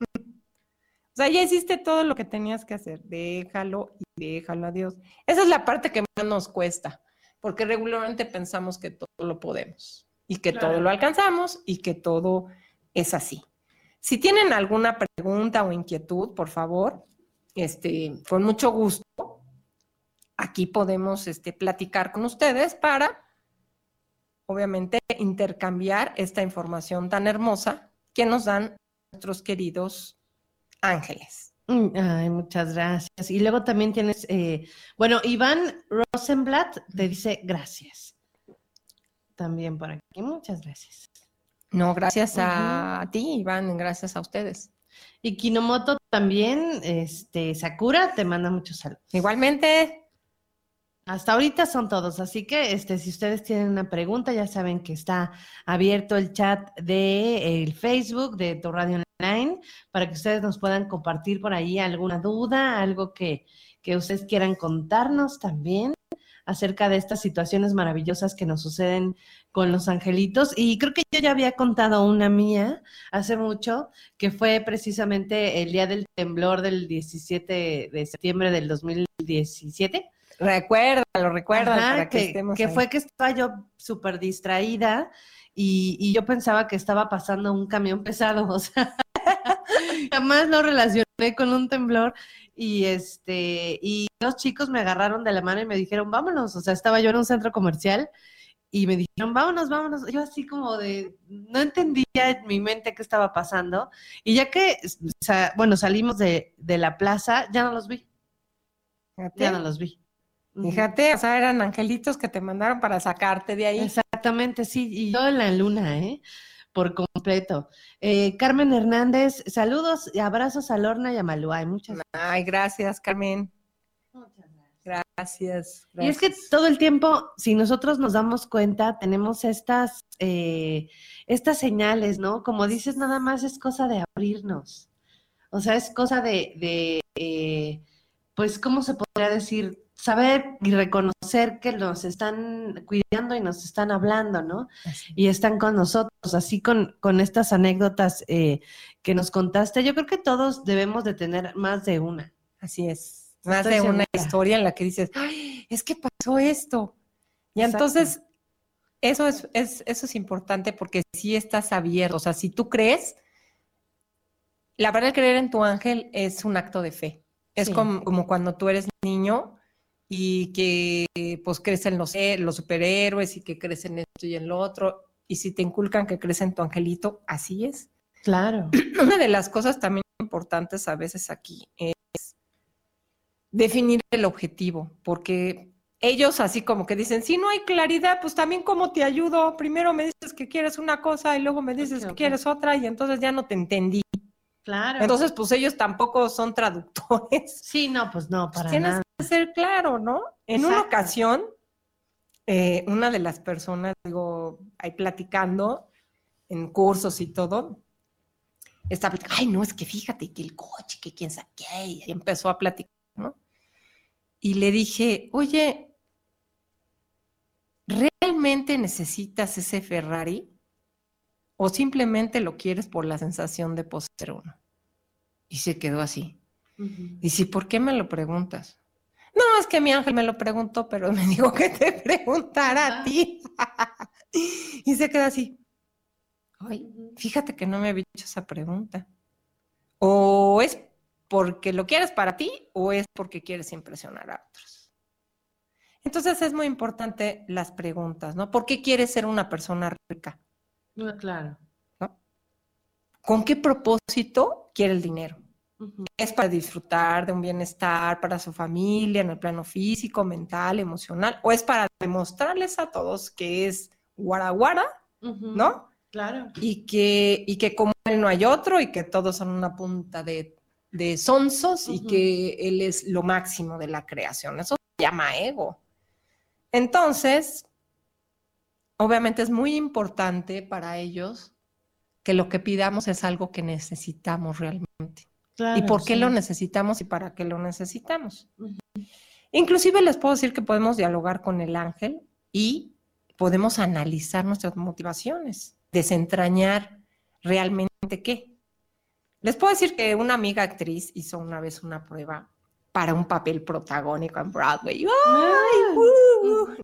o sea, ya hiciste todo lo que tenías que hacer. Déjalo y déjalo a Dios. Esa es la parte que más nos cuesta, porque regularmente pensamos que todo lo podemos y que todo lo alcanzamos y que todo es así. Si tienen alguna pregunta o inquietud, por favor, este, con mucho gusto, aquí podemos este, platicar con ustedes para, obviamente, intercambiar esta información tan hermosa que nos dan nuestros queridos ángeles. Mm, ay, muchas gracias. Y luego también tienes, eh, bueno, Iván Rosenblatt te dice gracias. También por aquí. Muchas gracias. No, gracias a ti, Iván, gracias a ustedes. Y Kinomoto también, este, Sakura, te manda muchos saludos. Igualmente. Hasta ahorita son todos, así que este, si ustedes tienen una pregunta, ya saben que está abierto el chat de el Facebook de Tu Radio Online para que ustedes nos puedan compartir por ahí alguna duda, algo que, que ustedes quieran contarnos también acerca de estas situaciones maravillosas que nos suceden con los angelitos. Y creo que yo ya había contado una mía hace mucho, que fue precisamente el día del temblor del 17 de septiembre del 2017. Recuérdalo, recuerda. que, que, fue que estaba yo súper distraída y, y, yo pensaba que estaba pasando un camión pesado, o sea, jamás lo relacioné con un temblor y este, y dos chicos me agarraron de la mano y me dijeron, vámonos. O sea, estaba yo en un centro comercial y me dijeron, vámonos, vámonos. Yo así como de, no entendía en mi mente qué estaba pasando. Y ya que, bueno, salimos de, la plaza, ya no los vi. Ya no los vi. Fíjate, o sea, eran angelitos que te mandaron para sacarte de ahí. Exactamente, sí, y yo en la luna, ¿eh? por completo. Eh, Carmen Hernández, saludos y abrazos a Lorna y a Maluay. Muchas gracias. Ay, gracias, Carmen. Gracias. Gracias, Y es que todo el tiempo, si nosotros nos damos cuenta, tenemos estas, eh, estas señales, ¿no? Como dices, nada más es cosa de abrirnos. O sea, es cosa de, de, eh, pues, ¿cómo se podría decir? Saber y reconocer que nos están cuidando y nos están hablando, ¿no? Así. y están con nosotros, así con, con estas anécdotas eh, que nos contaste. Yo creo que todos debemos de tener más de una. Así es. Más Estoy de una segura. historia en la que dices, Ay, es que pasó esto. Y Exacto. entonces, eso es, es- eso es importante porque si estás abierto, o sea, si tú crees, la verdad, creer en tu ángel es un acto de fe. Es Sí. como, como cuando tú eres niño y que pues crecen los, los superhéroes y que crecen esto y en lo otro. Y si te inculcan que crees en tu angelito, así es. Claro. Una de las cosas también importantes a veces aquí es definir el objetivo, porque ellos así como que dicen, si no hay claridad, pues también cómo te ayudo. Primero me dices que quieres una cosa y luego me dices que quieres otra y entonces ya no te entendí. Claro. Entonces, pues ellos tampoco son traductores. sí, no, pues no, Pues para tienes nada. que ser claro, ¿no? En una ocasión, eh, una de las personas, digo, ahí platicando en cursos y todo, estaba platicando, ay, no, es que fíjate que el coche, que quién sabe qué, y empezó a platicar, ¿no? Y le dije, oye, ¿realmente necesitas ese Ferrari? ¿O simplemente lo quieres por la sensación de poseer uno? Y se quedó así. Y si, ¿por qué me lo preguntas? No, es que mi ángel me lo preguntó, pero me dijo que te preguntara a Ah. ti. y se queda así. Ay, fíjate que no me había hecho esa pregunta. O es porque lo quieres para ti o es porque quieres impresionar a otros. Entonces es muy importante las preguntas, ¿no? ¿Por qué quieres ser una persona rica? Ah, claro. ¿Con qué propósito quiere el dinero? Es para disfrutar de un bienestar para su familia en el plano físico, mental, emocional, o es para demostrarles a todos que es guaraguara, Ujú. ¿no? Claro. Y que, y que como él no hay otro y que todos son una punta de, de sonsos y que él es lo máximo de la creación. Eso se llama ego. Entonces, obviamente es muy importante para ellos que lo que pidamos es algo que necesitamos realmente. Claro, ¿Y por qué sí. lo necesitamos y para qué lo necesitamos? Ujú. Inclusive les puedo decir que podemos dialogar con el ángel y podemos analizar nuestras motivaciones, desentrañar realmente qué. Les puedo decir que una amiga actriz hizo una vez una prueba para un papel protagónico en Broadway. ¡Ay, Ah. uh!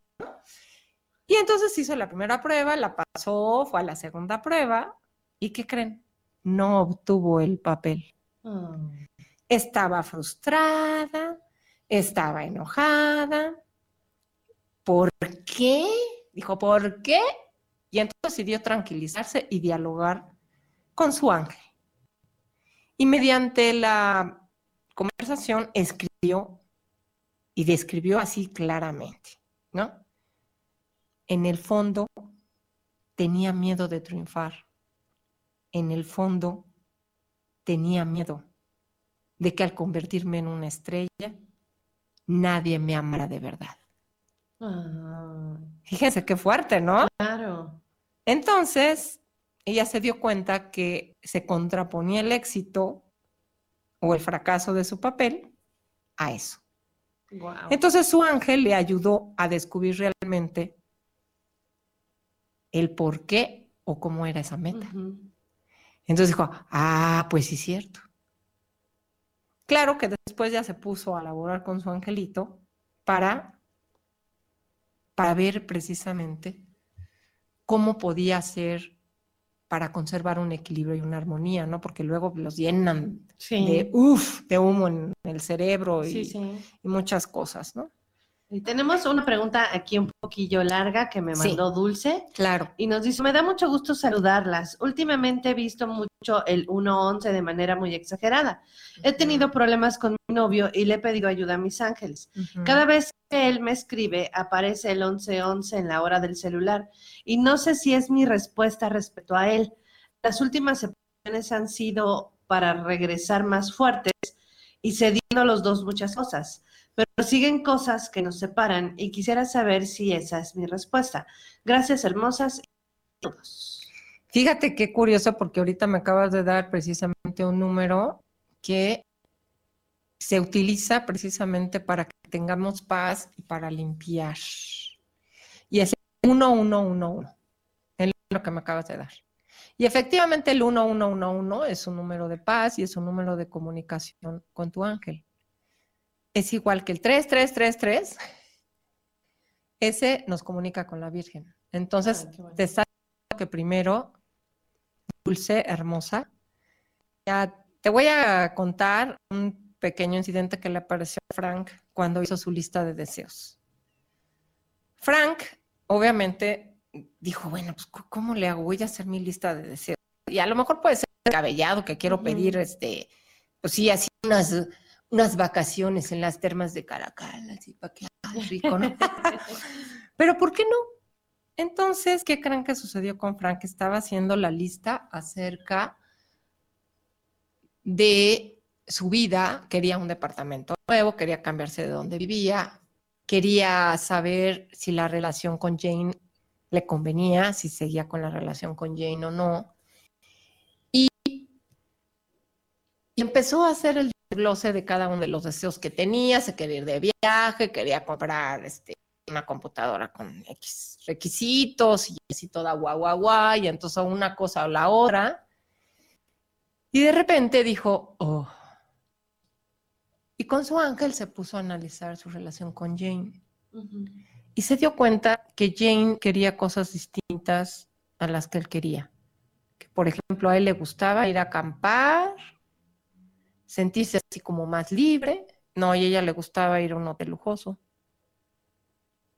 Y entonces hizo la primera prueba, la pasó, fue a la segunda prueba y ¿qué creen? No obtuvo el papel Ah. estaba frustrada, estaba enojada. ¿Por qué? Dijo, ¿por qué? Y entonces decidió tranquilizarse y dialogar con su ángel. Y mediante la conversación escribió y describió así claramente, ¿no? En el fondo tenía miedo de triunfar. En el fondo tenía miedo de que al convertirme en una estrella, nadie me amara de verdad. Ah, Fíjense qué fuerte, ¿no? claro. Entonces, ella se dio cuenta que se contraponía el éxito o el fracaso de su papel a eso. Wow. Entonces su ángel le ayudó a descubrir realmente el por qué o cómo era esa meta. Entonces dijo, ah, pues sí es cierto. Claro que después ya se puso a laborar con su angelito para, para ver precisamente cómo podía hacer para conservar un equilibrio y una armonía, ¿no? Porque luego los llenan Sí. de, uff, de humo en el cerebro y, sí, sí. y muchas cosas, ¿no? Y tenemos una pregunta aquí un poquillo larga que me Sí. mandó Dulce. Claro. Y nos dice, me da mucho gusto saludarlas. Últimamente he visto mucho el 111 de manera muy exagerada. He tenido problemas con mi novio y le he pedido ayuda a mis ángeles. Cada vez que él me escribe, aparece el 1111 en la hora del celular. Y no sé si es mi respuesta respecto a él. Las últimas separaciones han sido para regresar más fuertes y se dio los dos muchas cosas, pero siguen cosas que nos separan y quisiera saber si esa es mi respuesta. Gracias, hermosas. Fíjate qué curioso porque ahorita me acabas de dar precisamente un número que se utiliza precisamente para que tengamos paz y para limpiar. Y es 1111, es lo que me acabas de dar. Y efectivamente el 1111 es un número de paz y es un número de comunicación con tu ángel. Es igual que el 3333. Ese nos comunica con la Virgen. Entonces, te está que primero, dulce, hermosa, ya te voy a contar un pequeño incidente que le apareció a Frank cuando hizo su lista de deseos. Frank, obviamente, dijo, bueno, pues, ¿cómo le hago? Voy a hacer mi lista de deseos. Y a lo mejor puede ser cabellado que quiero pedir, este, pues sí, así unas, unas vacaciones en las termas de Caracal, así para que rico, ¿no? Pero ¿por qué no? Entonces, ¿qué creen que sucedió con Frank? Estaba haciendo la lista acerca de su vida, quería un departamento nuevo, quería cambiarse de donde vivía, quería saber si la relación con Jane le convenía, si seguía con la relación con Jane o no. Y, empezó a hacer el desglose de cada uno de los deseos que tenía, se quería ir de viaje, quería comprar este, una computadora con X requisitos y así toda guau, guau, guau, y entonces una cosa o la otra. Y de repente dijo, oh. Y con su ángel se puso a analizar su relación con Jane. Y se dio cuenta que Jane quería cosas distintas a las que él quería. Que, por ejemplo, a él le gustaba ir a acampar, sentirse así como más libre. No, y a ella le gustaba ir a un hotel lujoso.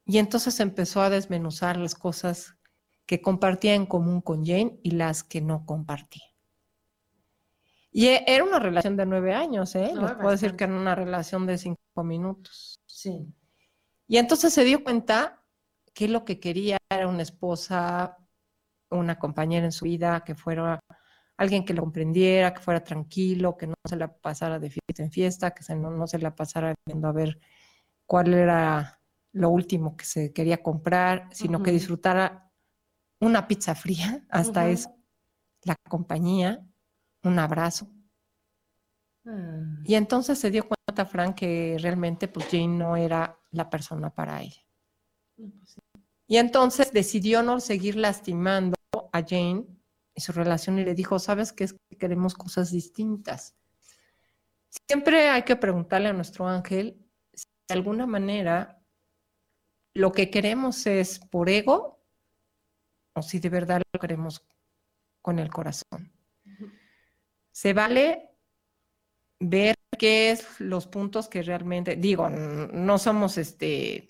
Y entonces empezó a desmenuzar las cosas que compartía en común con Jane y las que no compartía. Y e, era una relación de nueve años, ¿eh? Les puedo decir que era una relación de cinco minutos. Sí. Y entonces se dio cuenta que lo que quería era una esposa, una compañera en su vida, que fuera alguien que lo comprendiera, que fuera tranquilo, que no se la pasara de fiesta en fiesta, que no, no se la pasara viendo a ver cuál era lo último que se quería comprar, sino que disfrutara una pizza fría, hasta es la compañía, un abrazo. Ah. Y entonces se dio cuenta Frank que realmente pues Jane no era la persona para ella. Pues y entonces decidió no seguir lastimando a Jane y su relación y le dijo, sabes que es que queremos cosas distintas. Siempre hay que preguntarle a nuestro ángel si de alguna manera lo que queremos es por ego o si de verdad lo queremos con el corazón. Se vale ver qué es los puntos que realmente, digo, no somos este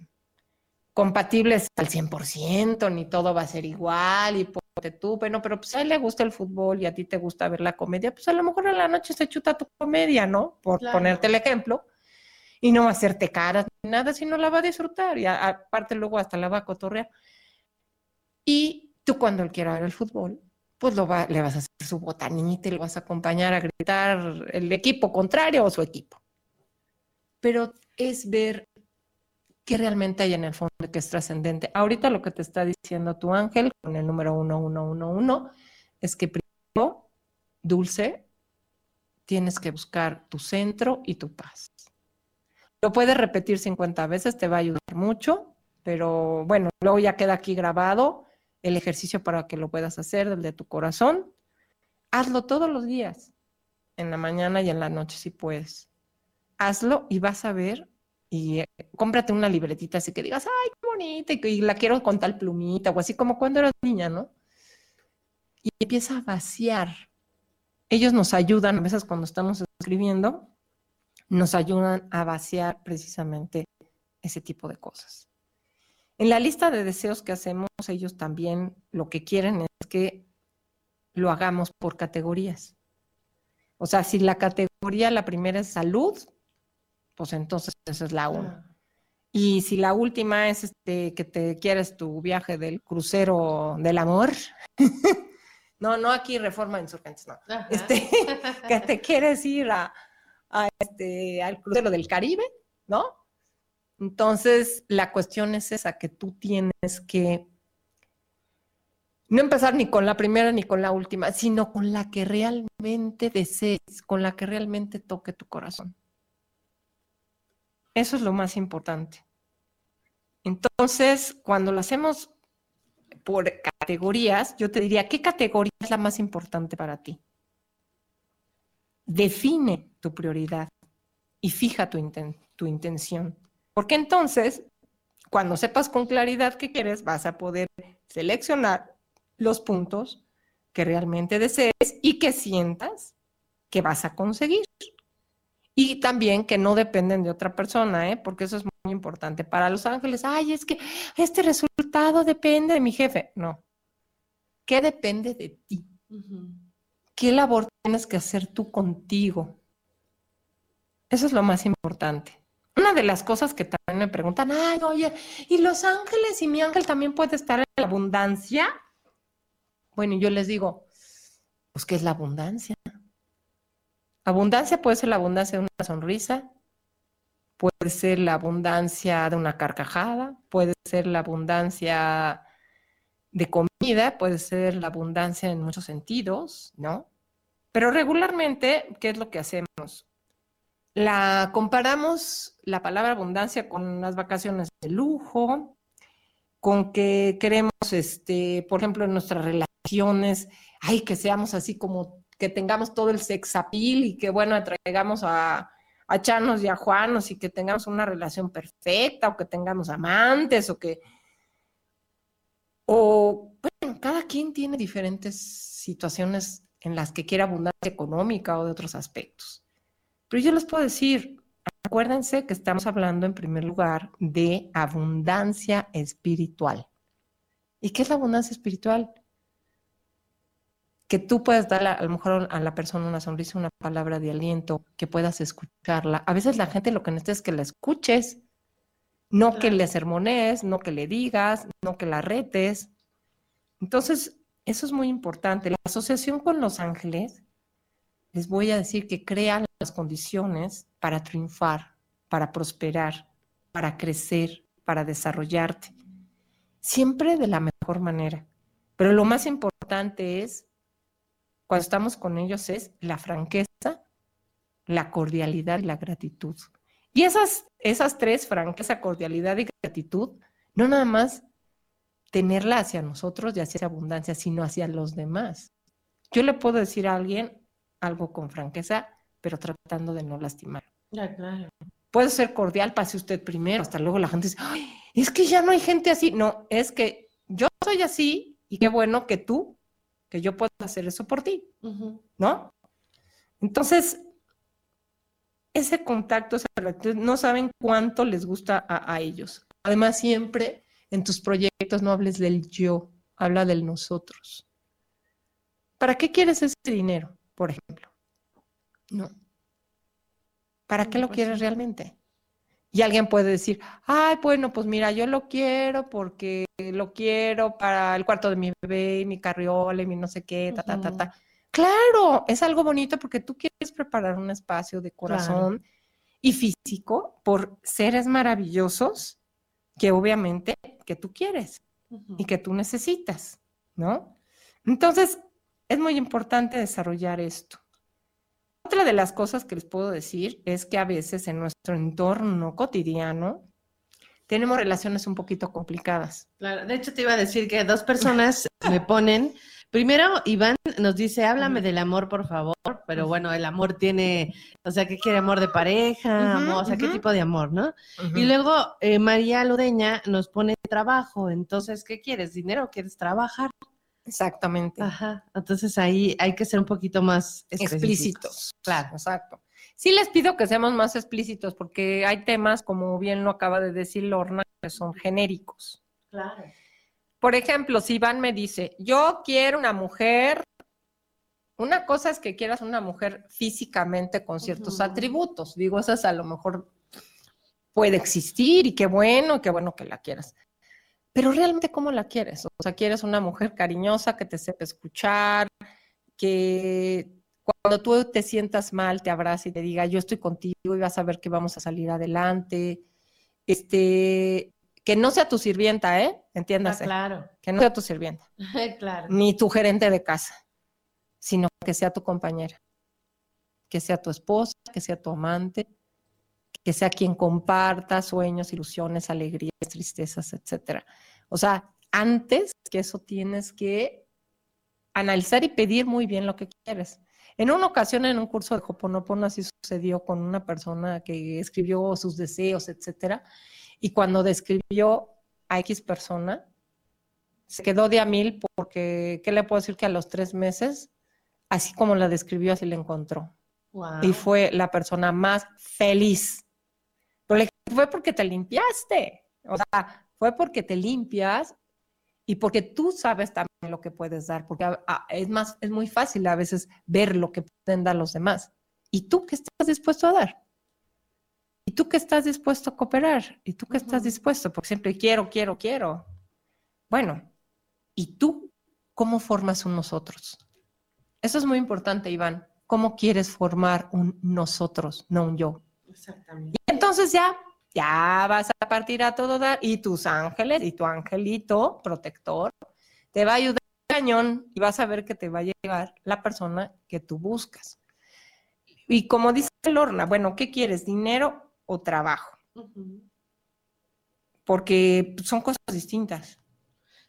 compatibles al 100%, ni todo va a ser igual, y ponte tú, bueno, pero pues a él le gusta el fútbol y a ti te gusta ver la comedia, pues a lo mejor a la noche se chuta tu comedia, ¿no? Por ponerte el ejemplo y no va a hacerte caras ni nada, sino la va a disfrutar y aparte luego hasta la va a cotorrear. Y tú cuando él quiera ver el fútbol, pues lo va, le vas a hacer su botanita y le vas a acompañar a gritar el equipo contrario o su equipo. Pero es ver qué realmente hay en el fondo que es trascendente. Ahorita lo que te está diciendo tu ángel con el número 1111 es que primero, dulce, tienes que buscar tu centro y tu paz. Lo puedes repetir 50 veces, te va a ayudar mucho, pero bueno, luego ya queda aquí grabado el ejercicio para que lo puedas hacer desde tu corazón. Hazlo todos los días, en la mañana y en la noche si puedes. Hazlo y vas a ver y eh, cómprate una libretita así que digas, ay, qué bonita, y, la quiero con tal plumita, o así como cuando eras niña, ¿no? Y empieza a vaciar. Ellos nos ayudan a veces cuando estamos escribiendo nos ayudan a vaciar precisamente ese tipo de cosas. En la lista de deseos que hacemos, ellos también lo que quieren es que lo hagamos por categorías. O sea, si la categoría, la primera es salud, pues entonces esa es la una. Y si la última es este, que te quieres tu viaje del crucero del amor, no, no aquí Reforma Insurgentes, no. Este, que te quieres ir a, a este, al crucero del Caribe, ¿no? Entonces, la cuestión es esa, que tú tienes que no empezar ni con la primera ni con la última, sino con la que realmente desees, con la que realmente toque tu corazón. Eso es lo más importante. Entonces, cuando lo hacemos por categorías, yo te diría, ¿qué categoría es la más importante para ti? Define tu prioridad y fija tu, intención. Porque entonces, cuando sepas con claridad qué quieres, vas a poder seleccionar los puntos que realmente desees y que sientas que vas a conseguir. Y también que no dependen de otra persona, ¿eh? porque eso es muy importante. Para los ángeles, ay, es que este resultado depende de mi jefe. No. ¿Qué depende de ti? ¿Qué labor tienes que hacer tú contigo? Eso es lo más importante. Una de las cosas que también me preguntan, ay, oye, ¿y los ángeles y mi ángel también puede estar en la abundancia? Bueno, yo les digo, pues, ¿qué es la abundancia? Abundancia puede ser la abundancia de una sonrisa, puede ser la abundancia de una carcajada, puede ser la abundancia de comida, puede ser la abundancia en muchos sentidos, ¿no? Pero regularmente, ¿qué es lo que hacemos? La comparamos la palabra abundancia con las vacaciones de lujo, con que queremos, este, por ejemplo, en nuestras relaciones, ay, que seamos así como que tengamos todo el sex appeal y que, bueno, atraigamos a, a Chanos y a Juanos y que tengamos una relación perfecta o que tengamos amantes o que... O, bueno, cada quien tiene diferentes situaciones en las que quiere abundancia económica o de otros aspectos. Pero yo les puedo decir, Acuérdense que estamos hablando en primer lugar de abundancia espiritual. ¿Y qué es la abundancia espiritual? Que tú puedas dar a, lo mejor a la persona una sonrisa, una palabra de aliento, que puedas escucharla. A veces la gente lo que necesita es que la escuches, no que le sermones, no que le digas, no que la retes. Entonces, eso es muy importante. La asociación con los ángeles, les voy a decir que crean las condiciones para triunfar, para prosperar, para crecer, para desarrollarte. Siempre de la mejor manera. Pero lo más importante es, cuando estamos con ellos, es la franqueza, la cordialidad y la gratitud. Y esas, esas tres, franqueza, cordialidad y gratitud, no nada más tenerla hacia nosotros y hacia abundancia, sino hacia los demás. Yo le puedo decir a alguien algo con franqueza, pero tratando de no lastimar. Ya, claro. Puede ser cordial, pase usted primero, hasta luego la gente dice, Ay, es que ya no hay gente así. No, es que yo soy así y qué bueno que tú, que yo pueda hacer eso por ti, ¿no? Entonces, ese contacto, no saben cuánto les gusta a, a ellos. Además, siempre en tus proyectos no hables del yo, habla del nosotros. ¿Para qué quieres ese dinero, por ejemplo? No. ¿Para qué lo quieres realmente? Y alguien puede decir, ay, bueno, pues mira, yo lo quiero porque lo quiero para el cuarto de mi bebé, y mi carriola y mi no sé qué, ta, ta, ta, ta. Claro, es algo bonito porque tú quieres preparar un espacio de corazón y físico por seres maravillosos que obviamente que tú quieres y que tú necesitas, ¿no? Entonces, es muy importante desarrollar esto. Otra de las cosas que les puedo decir es que a veces en nuestro entorno cotidiano tenemos relaciones un poquito complicadas. Claro, de hecho te iba a decir que dos personas me ponen, primero Iván nos dice, háblame del amor, por favor, pero bueno, el amor tiene, o sea, ¿qué quiere amor de pareja? o sea, ¿qué tipo de amor, no? Y luego eh, María Ludeña nos pone trabajo, entonces, ¿qué quieres? ¿Dinero? ¿Quieres trabajar? Exactamente. Ajá. Entonces ahí hay que ser un poquito más explícitos. Claro, exacto. Sí les pido que seamos más explícitos porque hay temas, como bien lo acaba de decir Lorna, que son genéricos. Claro. Por ejemplo, si Iván me dice, yo quiero una mujer, una cosa es que quieras una mujer físicamente con ciertos atributos. Digo, esas a lo mejor puede existir y qué bueno, qué bueno que la quieras pero realmente cómo la quieres. O sea, quieres una mujer cariñosa que te sepa escuchar, que Cuando tú te sientas mal, te abraza y te diga, yo estoy contigo y vas a ver que vamos a salir adelante. Este, que no sea tu sirvienta, ¿eh? Entiéndase. Ah, claro. Que no sea tu sirvienta, claro. ni tu gerente de casa, sino que sea tu compañera, que sea tu esposa, que sea tu amante, que sea quien comparta sueños, ilusiones, alegrías, tristezas, etcétera. O sea, antes que eso tienes que analizar y pedir muy bien lo que quieres. En una ocasión, en un curso de Hoponopono, así sucedió con una persona que escribió sus deseos, etcétera, y cuando describió a X persona, se quedó de a mil porque, ¿qué le puedo decir? Que a los tres meses, así como la describió, así la encontró. Wow. Y fue la persona más feliz. Fue porque te limpiaste. O sea, fue porque te limpias y porque tú sabes también lo que puedes dar, porque a- a- es más, es muy fácil a veces ver lo que pueden dar los demás. ¿Y tú qué estás dispuesto a dar? ¿Y tú qué estás dispuesto a cooperar? ¿Y tú qué estás dispuesto? Porque siempre quiero, quiero, quiero. Bueno, ¿y tú cómo formas un nosotros? Eso es muy importante, Iván. ¿Cómo quieres formar un nosotros, no un yo? Exactamente. Y entonces ya, ya vas a partir a todo dar y tus ángeles y tu angelito protector te va a ayudar cañón y vas a ver que te va a llevar la persona que tú buscas. Y como dice Lorna, bueno, ¿qué quieres? ¿Dinero o trabajo? Porque son cosas distintas.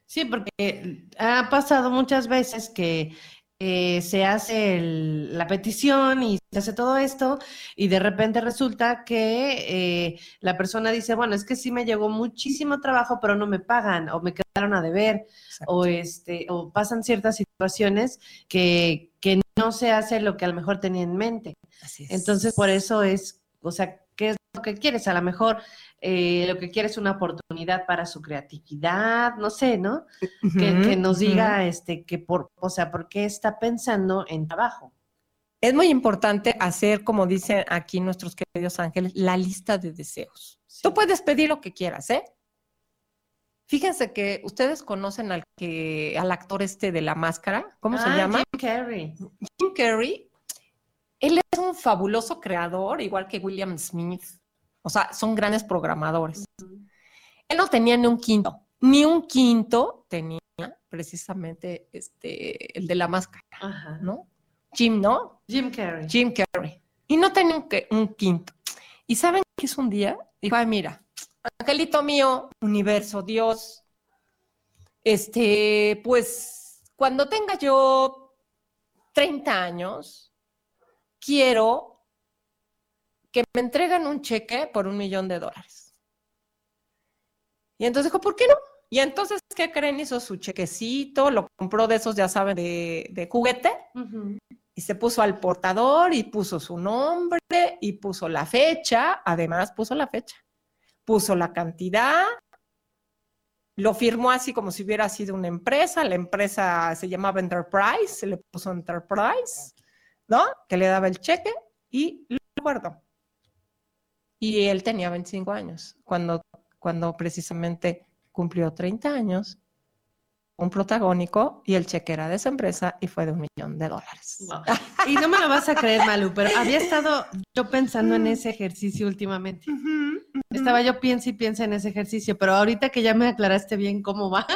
Sí, porque ha pasado muchas veces que eh, se hace el- la petición y se hace todo esto y de repente resulta que eh, la persona dice, bueno, es que sí me llegó muchísimo trabajo, pero no me pagan o me quedaron a deber o este o pasan ciertas situaciones que, que no se hace lo que a lo mejor tenía en mente. Así es. Entonces, por eso es, o sea, ¿qué es lo que quieres? A lo mejor eh, lo que quieres es una oportunidad para su creatividad, no sé, ¿no? Que, nos diga, este, que por, o sea, por qué está pensando en trabajo. Es muy importante hacer, como dicen aquí nuestros queridos ángeles, la lista de deseos. Tú puedes pedir lo que quieras, ¿eh? Fíjense que ustedes conocen al que al actor este de la máscara, ¿cómo se Ah, llama? Jim Carrey. Jim Carrey. Él es un fabuloso creador, igual que William Smith. O sea, son grandes programadores. Él no tenía ni un quinto, ni un quinto tenía precisamente este el de la máscara, Ajá. ¿no? Jim, ¿no? Jim Carrey. Jim Carrey. Y no tenía un, quinto. ¿Y saben qué es un día? Dijo, ay, mira, angelito mío, universo, Dios, este, pues, cuando tenga yo 30 años, quiero que me entreguen un cheque por un millón de dólares. Y entonces dijo, ¿por qué no? Y entonces, ¿qué creen? Hizo su chequecito, lo compró de esos, ya saben, de, de juguete y se puso al portador y puso su nombre y puso la fecha, además puso la fecha, puso la cantidad, lo firmó así como si hubiera sido una empresa, la empresa se llamaba Enterprise, se le puso Enterprise, ¿no? Que le daba el cheque y lo guardó. Y él tenía 25 años, cuando, cuando precisamente cumplió 30 años, un protagónico y el cheque era de esa empresa y fue de un millón de dólares. Wow. Y no me lo vas a creer, Malu, pero había estado yo pensando en ese ejercicio últimamente. Estaba yo piensa y piensa en ese ejercicio, pero ahorita que ya me aclaraste bien cómo va,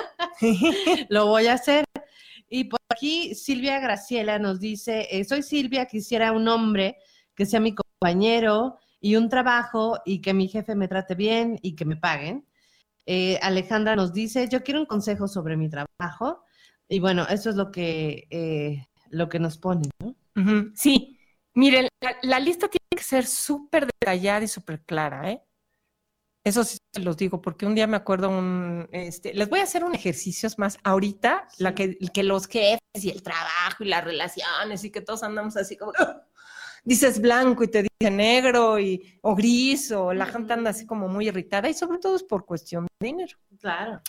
lo voy a hacer. Y por aquí Silvia Graciela nos dice, eh, soy Silvia, quisiera un hombre que sea mi compañero y un trabajo y que mi jefe me trate bien y que me paguen. Eh, Alejandra nos dice, yo quiero un consejo sobre mi trabajo. Y bueno, eso es lo que, eh, lo que nos pone, ¿no? Sí, miren, la, la lista tiene que ser súper detallada y súper clara, ¿eh? Eso sí se los digo, porque un día me acuerdo un, este, les voy a hacer un ejercicio más ahorita, la que, que los jefes y el trabajo y las relaciones y que todos andamos así como, ¡ah! Dices blanco y te dice negro y, o gris, o la gente anda así como muy irritada y sobre todo es por cuestión de dinero. Claro.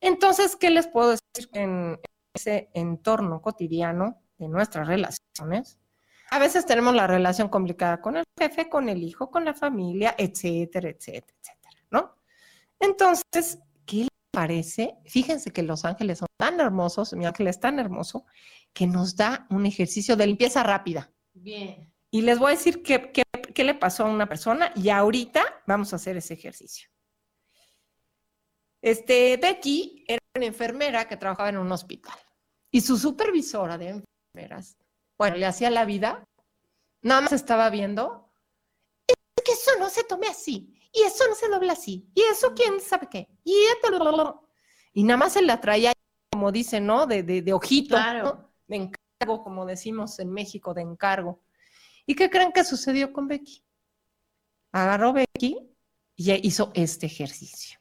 Entonces, ¿qué les puedo decir en ese entorno cotidiano de nuestras relaciones? A veces tenemos la relación complicada con el jefe, con el hijo, con la familia, etcétera, etcétera, etcétera, ¿no? Entonces, ¿qué les parece? Fíjense que los ángeles son tan hermosos, mi ángel es tan hermoso, que nos da un ejercicio de limpieza rápida. Bien. Y les voy a decir qué, qué, qué le pasó a una persona y ahorita vamos a hacer ese ejercicio. Este, Becky era una enfermera que trabajaba en un hospital y su supervisora de enfermeras, bueno, le hacía la vida, nada más estaba viendo, es que eso no se tome así, y eso no se dobla así, y eso quién sabe qué, y, y nada más se la traía, como dicen, ¿no? De, de, de ojito, Claro. ¿no? de encargo, como decimos en México, de encargo. ¿Y qué creen que sucedió con Becky? Agarró Becky y hizo este ejercicio.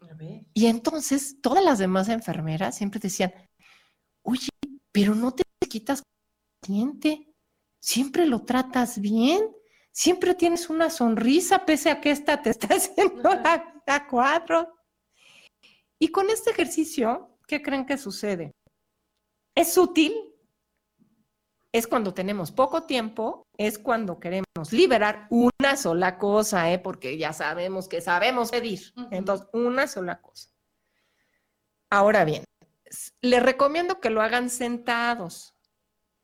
A ver. Y entonces todas las demás enfermeras siempre decían, oye, pero no te quitas cliente, siempre lo tratas bien, siempre tienes una sonrisa pese a que esta te está haciendo la, la cuatro. Y con este ejercicio, ¿qué creen que sucede? Es útil, es cuando tenemos poco tiempo, es cuando queremos liberar una sola cosa, ¿eh? porque ya sabemos que sabemos pedir. Entonces, una sola cosa. Ahora bien, les recomiendo que lo hagan sentados.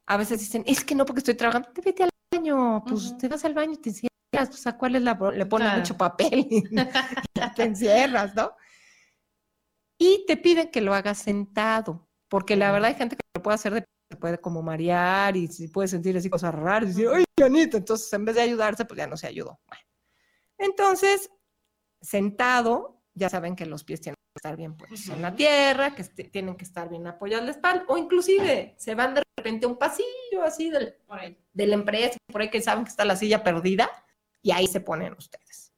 A veces dicen, es que no, porque estoy trabajando, te vete al baño, pues te vas al baño y te encierras, pues a cuál es la, le ponen Claro. mucho papel y te encierras, ¿no? Y te piden que lo hagas sentado, porque la verdad hay gente que lo puede hacer de se puede como marear y se puede sentir así cosas raras y decir, ¡ay, Janita! Entonces, en vez de ayudarse, pues ya no se ayudó. Bueno. Entonces, sentado, ya saben que los pies tienen que estar bien puestos en la tierra, que este- tienen que estar bien apoyados en la espalda, o inclusive se van de repente a un pasillo así del, de la empresa, por ahí que saben que está la silla perdida, y ahí se ponen ustedes.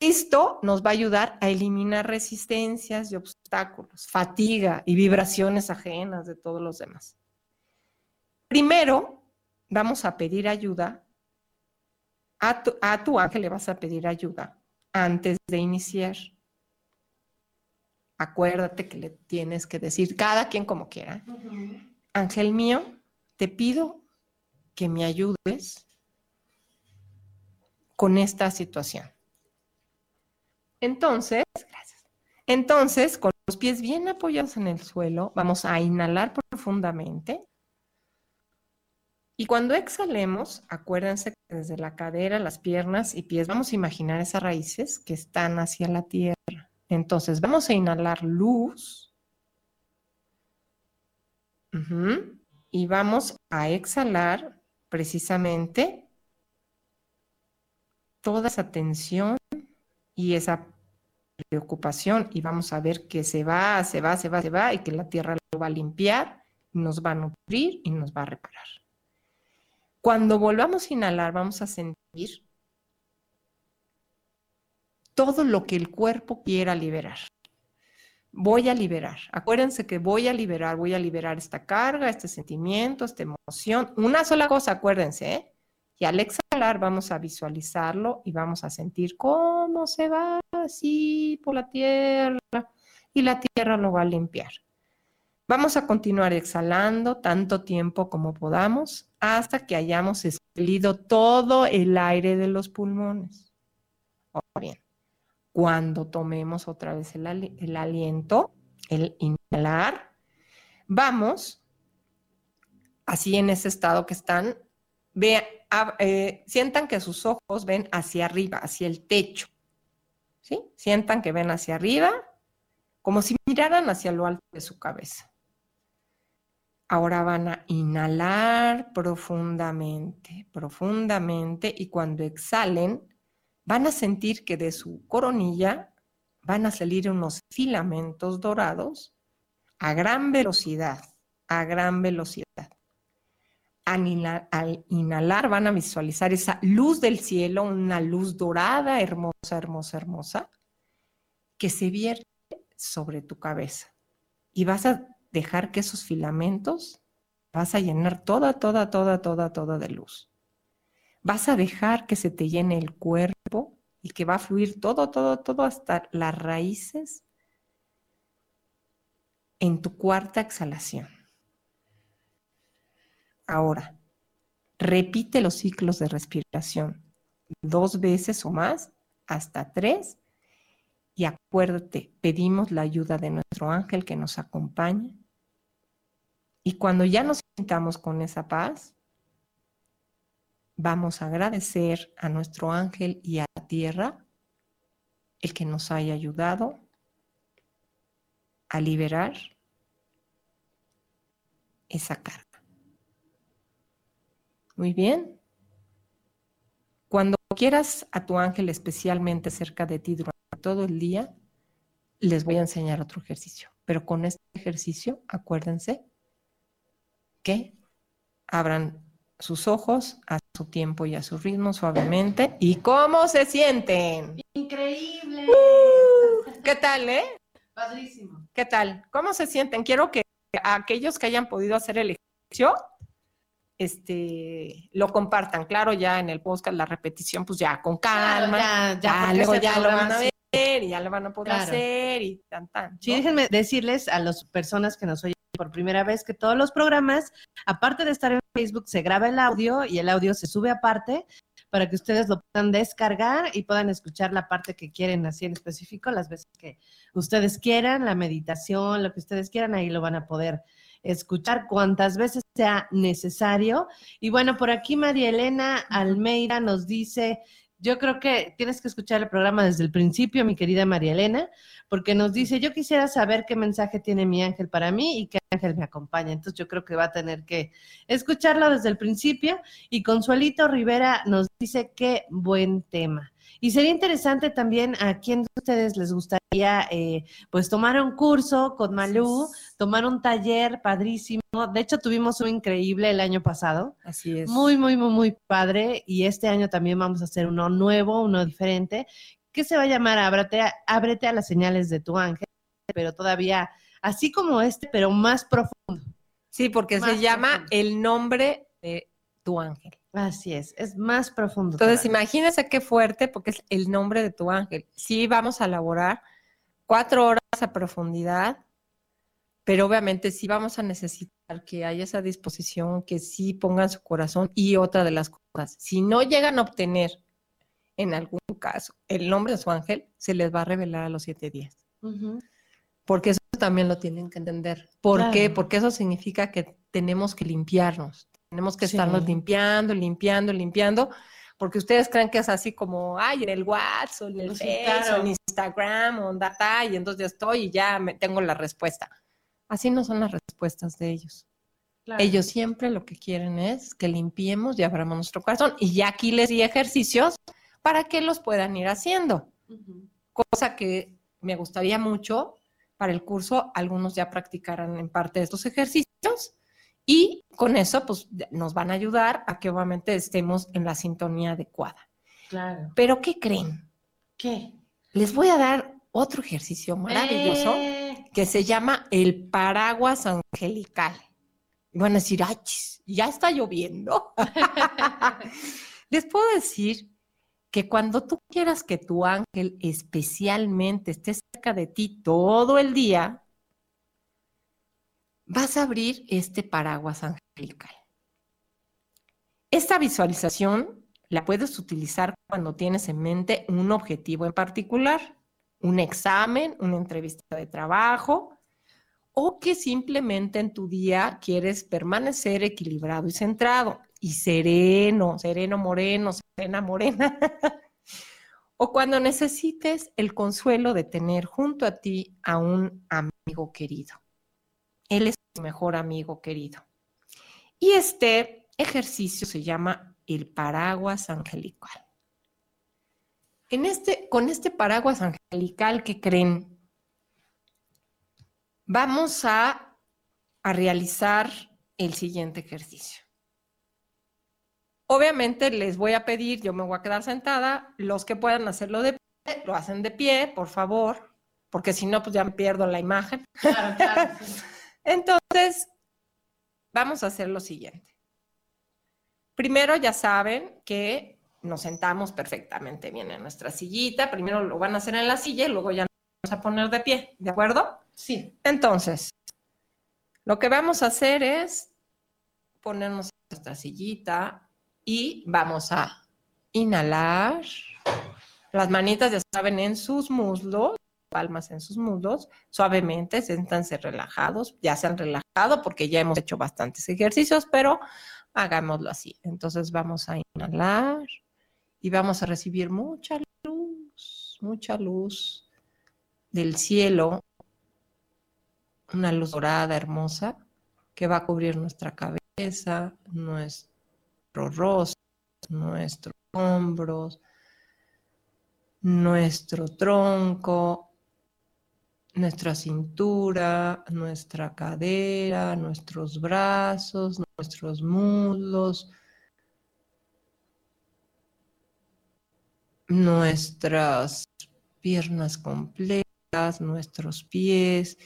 Esto nos va a ayudar a eliminar resistencias y obstáculos, fatiga y vibraciones ajenas de todos los demás. Primero, vamos a pedir ayuda. A tu, a tu ángel le vas a pedir ayuda antes de iniciar. Acuérdate que le tienes que decir, cada quien como quiera. Ángel mío, te pido que me ayudes con esta situación. Entonces, gracias. Entonces, con los pies bien apoyados en el suelo, vamos a inhalar profundamente. Y cuando exhalemos, acuérdense que desde la cadera, las piernas y pies, vamos a imaginar esas raíces que están hacia la tierra. Entonces, vamos a inhalar luz. Y vamos a exhalar precisamente toda esa tensión y esa preocupación y vamos a ver que se va, se va, se va, se va y que la tierra lo va a limpiar, nos va a nutrir y nos va a reparar. Cuando volvamos a inhalar, vamos a sentir todo lo que el cuerpo quiera liberar. Voy a liberar. Acuérdense que voy a liberar, voy a liberar esta carga, este sentimiento, esta emoción. Una sola cosa, acuérdense, ¿eh? Y al exhalar vamos a visualizarlo y vamos a sentir cómo se va así por la tierra y la tierra lo va a limpiar. Vamos a continuar exhalando tanto tiempo como podamos hasta que hayamos expelido todo el aire de los pulmones. Ahora bien, cuando tomemos otra vez el, ali- el aliento, el inhalar, vamos así en ese estado que están, eh, sientan que sus ojos ven hacia arriba, hacia el techo. ¿Sí? Sientan que ven hacia arriba, como si miraran hacia lo alto de su cabeza. Ahora van a inhalar profundamente, profundamente, y cuando exhalen, van a sentir que de su coronilla van a salir unos filamentos dorados a gran velocidad, a gran velocidad. Al inhalar, al inhalar van a visualizar esa luz del cielo, una luz dorada, hermosa, hermosa, hermosa, que se vierte sobre tu cabeza. Y vas a dejar que esos filamentos, vas a llenar toda, toda, toda, toda, toda de luz. Vas a dejar que se te llene el cuerpo y que va a fluir todo, todo, todo hasta las raíces en tu cuarta exhalación. Ahora, repite los ciclos de respiración dos veces o más, hasta tres, y acuérdate, pedimos la ayuda de nuestro ángel que nos acompaña. Y cuando ya nos sintamos con esa paz, vamos a agradecer a nuestro ángel y a la tierra el que nos haya ayudado a liberar esa carga. Muy bien. Cuando quieras a tu ángel especialmente cerca de ti durante todo el día, les voy a enseñar otro ejercicio. Pero con este ejercicio, acuérdense que abran sus ojos a su tiempo y a su ritmo suavemente. ¿Y cómo se sienten? Increíble. ¡Uh! ¿Qué tal, eh? Padrísimo. ¿Qué tal? ¿Cómo se sienten? Quiero que aquellos que hayan podido hacer el ejercicio, este, lo compartan. Claro, ya en el podcast, la repetición, pues ya con calma. Claro, ya, ya, luego ya lo van a ver y ya lo van a poder Claro. hacer y tan, tan. ¿no? Sí, déjenme decirles a las personas que nos oyen por primera vez que todos los programas, aparte de estar en Facebook, se graba el audio y el audio se sube aparte para que ustedes lo puedan descargar y puedan escuchar la parte que quieren así en específico, las veces que ustedes quieran, la meditación, lo que ustedes quieran, ahí lo van a poder escuchar cuantas veces sea necesario. Y bueno, por aquí María Elena Almeida nos dice, yo creo que tienes que escuchar el programa desde el principio, mi querida María Elena, porque nos dice, yo quisiera saber qué mensaje tiene mi ángel para mí y qué ángel me acompaña. Entonces yo creo que va a tener que escucharlo desde el principio. Y Consuelito Rivera nos dice, qué buen tema. Y sería interesante también a quién de ustedes les gustaría eh, pues tomar un curso con Malú, tomar un taller padrísimo. De hecho, tuvimos uno increíble el año pasado. Así es. Muy, muy, muy, muy padre. Y este año también vamos a hacer uno nuevo, uno diferente, que se va a llamar Ábrete a, Ábrete a las señales de tu ángel, pero todavía así como este, pero más profundo. Sí, porque Más se llama profundo. el nombre de tu ángel. Así es, es más profundo. Entonces, todavía. imagínense qué fuerte, porque es el nombre de tu ángel. Sí, vamos a elaborar cuatro horas a profundidad, pero obviamente sí vamos a necesitar que haya esa disposición, que sí pongan su corazón. Y otra de las cosas, si no llegan a obtener en algún caso el nombre de su ángel, se les va a revelar a los siete días. Porque eso también lo tienen que entender. ¿Por Claro. qué? Porque eso significa que tenemos que limpiarnos. Tenemos que Sí. estarnos limpiando, limpiando, limpiando. Porque ustedes creen que es así como, ay, en el WhatsApp, en el Sí, Face, claro. en Instagram, o en Data, y entonces ya estoy y ya me, tengo la respuesta. Así no son las respuestas de ellos. Claro. Ellos siempre lo que quieren es que limpiemos y abramos nuestro corazón. Y ya aquí les di ejercicios para que los puedan ir haciendo cosa que me gustaría mucho para el curso, algunos ya practicaran en parte de estos ejercicios y con eso pues nos van a ayudar a que obviamente estemos en la sintonía adecuada. Claro. Pero ¿qué creen? ¿Qué? Les voy a dar otro ejercicio maravilloso Eh, que se llama el paraguas angelical. Y van a decir, ay, ya está lloviendo. Les puedo decir que cuando tú quieras que tu ángel especialmente esté cerca de ti todo el día, vas a abrir este paraguas angelical. Esta visualización la puedes utilizar cuando tienes en mente un objetivo en particular, un examen, una entrevista de trabajo, o que simplemente en tu día quieres permanecer equilibrado y centrado y sereno, sereno moreno, serena morena. o cuando necesites el consuelo de tener junto a ti a un amigo querido. Él es tu mejor amigo querido. Y este ejercicio se llama el paraguas angelical. En este, con este paraguas angelical que creen, vamos a, a realizar el siguiente ejercicio. Obviamente les voy a pedir, yo me voy a quedar sentada, los que puedan hacerlo de pie, lo hacen de pie, por favor, porque si no, pues ya me pierdo la imagen. Claro, claro. sí. Entonces, vamos a hacer lo siguiente. Primero ya saben que nos sentamos perfectamente bien en nuestra sillita. Primero lo van a hacer en la silla y luego ya nos vamos a poner de pie, ¿de acuerdo? Sí. Entonces, lo que vamos a hacer es ponernos en nuestra sillita y vamos a inhalar. Las manitas ya saben en sus muslos palmas en sus muslos, suavemente, siéntanse relajados, ya se han relajado porque ya hemos hecho bastantes ejercicios, pero hagámoslo así. Entonces vamos a inhalar y vamos a recibir mucha luz, mucha luz del cielo, una luz dorada hermosa que va a cubrir nuestra cabeza, nuestro rostro, nuestros hombros, nuestro tronco, nuestra cintura, nuestra cadera, nuestros brazos, nuestros muslos, nuestras piernas completas, nuestros pies,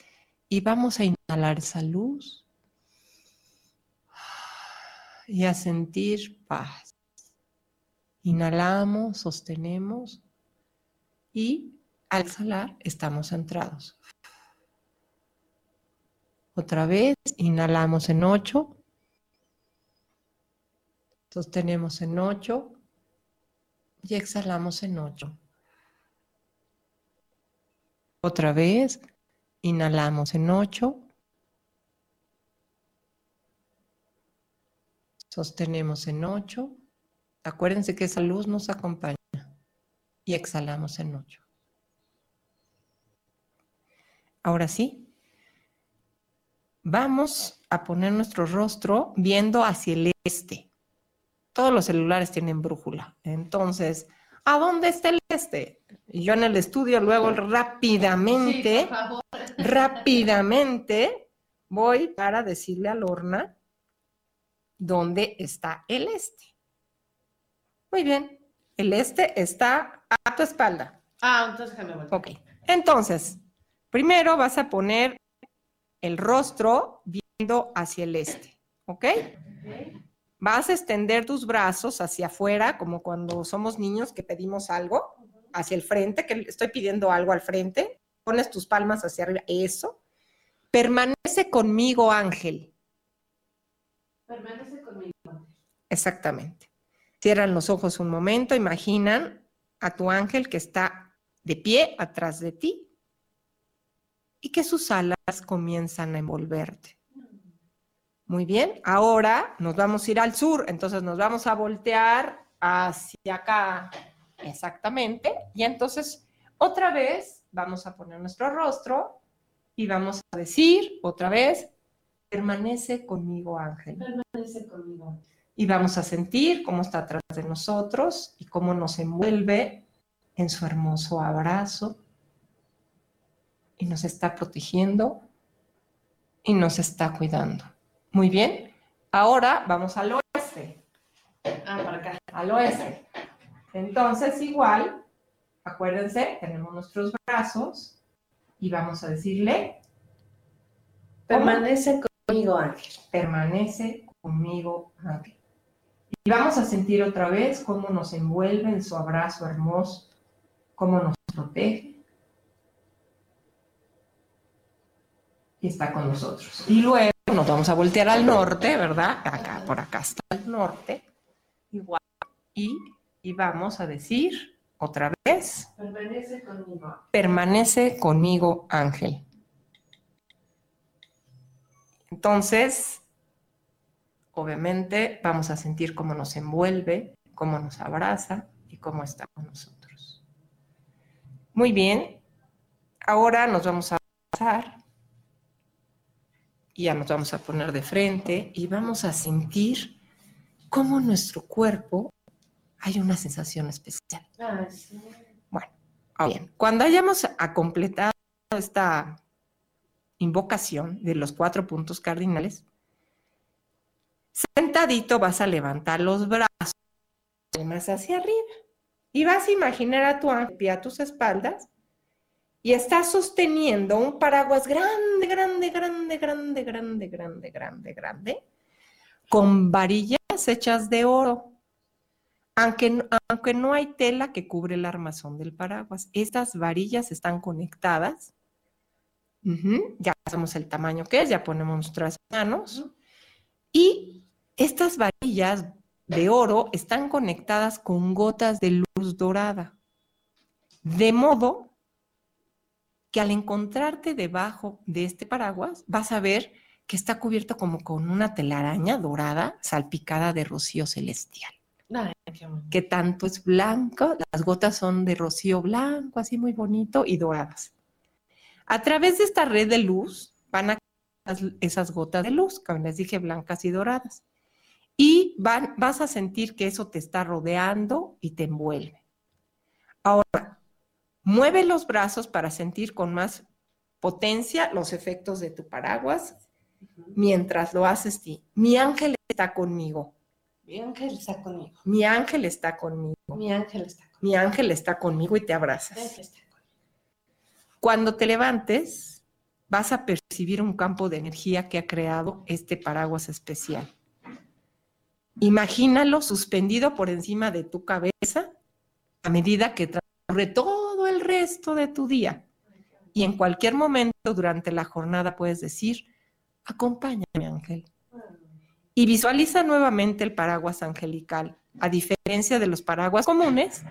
y vamos a inhalar esa luz y a sentir paz. Inhalamos, sostenemos y al exhalar estamos centrados. Otra vez, inhalamos en 8, sostenemos en 8 y exhalamos en 8. Otra vez, inhalamos en 8, sostenemos en 8. Acuérdense que esa luz nos acompaña y exhalamos en 8. Ahora sí, vamos a poner nuestro rostro viendo hacia el este. Todos los celulares tienen brújula. Entonces, ¿a dónde está el este? Y yo en el estudio luego rápidamente, rápidamente voy para decirle a Lorna dónde está el este. Muy bien, el este está a tu espalda. Ah, entonces déjame volver. Ok. Entonces, primero vas a poner el rostro viendo hacia el este. ¿Ok? Vas a extender tus brazos hacia afuera, como cuando somos niños que pedimos algo, hacia el frente, que estoy pidiendo algo al frente. Pones tus palmas hacia arriba. Eso. Permanece conmigo, Ángel. Permanece conmigo. Exactamente. Cierran los ojos un momento, imaginan a tu ángel que está de pie atrás de ti y que sus alas comienzan a envolverte. Muy bien, ahora nos vamos a ir al sur, entonces nos vamos a voltear hacia acá, exactamente, y entonces otra vez vamos a poner nuestro rostro y vamos a decir otra vez, permanece conmigo ángel. Permanece conmigo. Y vamos a sentir cómo está atrás de nosotros y cómo nos envuelve en su hermoso abrazo y nos está protegiendo y nos está cuidando. Muy bien. Ahora vamos al oeste. Ah, para acá. Al oeste. Entonces, igual, acuérdense, tenemos nuestros brazos y vamos a decirle, Permanece conmigo, Ángel. permanece conmigo, ángel. Y vamos a sentir otra vez cómo nos envuelve en su abrazo hermoso, cómo nos protege. Y está con nosotros. Y luego nos vamos a voltear al norte, ¿verdad? Acá, por acá está el norte. Igual. Y, y vamos a decir otra vez, Permanece conmigo. permanece conmigo, ángel. Entonces, obviamente vamos a sentir cómo nos envuelve, cómo nos abraza y cómo está con nosotros. Muy bien, ahora nos vamos a abrazar y ya nos vamos a poner de frente y vamos a sentir cómo en nuestro cuerpo hay una sensación especial. Ah, sí. Bueno, ahora bien, cuando hayamos a completado esta invocación de los cuatro puntos cardinales, sentadito vas a levantar los brazos más hacia arriba y vas a imaginar a tu ángel a tus espaldas y estás sosteniendo un paraguas grande, grande, grande, grande, grande, grande, grande, grande, con varillas hechas de oro. Aunque, no- aunque no hay tela que cubre el armazón del paraguas, estas varillas están conectadas. Ya sabemos el tamaño que es, ya ponemos nuestras manos. Y estas varillas de oro están conectadas con gotas de luz dorada. De modo que al encontrarte debajo de este paraguas vas a ver que está cubierto como con una telaraña dorada salpicada de rocío celestial. Ay, qué bonito. Que tanto es blanco, las gotas son de rocío blanco, así muy bonito y doradas. A través de esta red de luz van a caer esas gotas de luz, como les dije, blancas y doradas. Y van, vas a sentir que eso te está rodeando y te envuelve. Ahora, mueve los brazos para sentir con más potencia los efectos de tu paraguas mientras lo haces ti. Mi ángel está conmigo. Mi ángel está conmigo. Mi ángel está conmigo. Mi ángel está conmigo. Mi ángel está conmigo y te abrazas. Cuando te levantes, vas a percibir un campo de energía que ha creado este paraguas especial. Imagínalo suspendido por encima de tu cabeza a medida que transcurre todo resto de tu día. Y en cualquier momento durante la jornada puedes decir, acompáñame ángel. Y visualiza nuevamente el paraguas angelical. A diferencia de los paraguas comunes,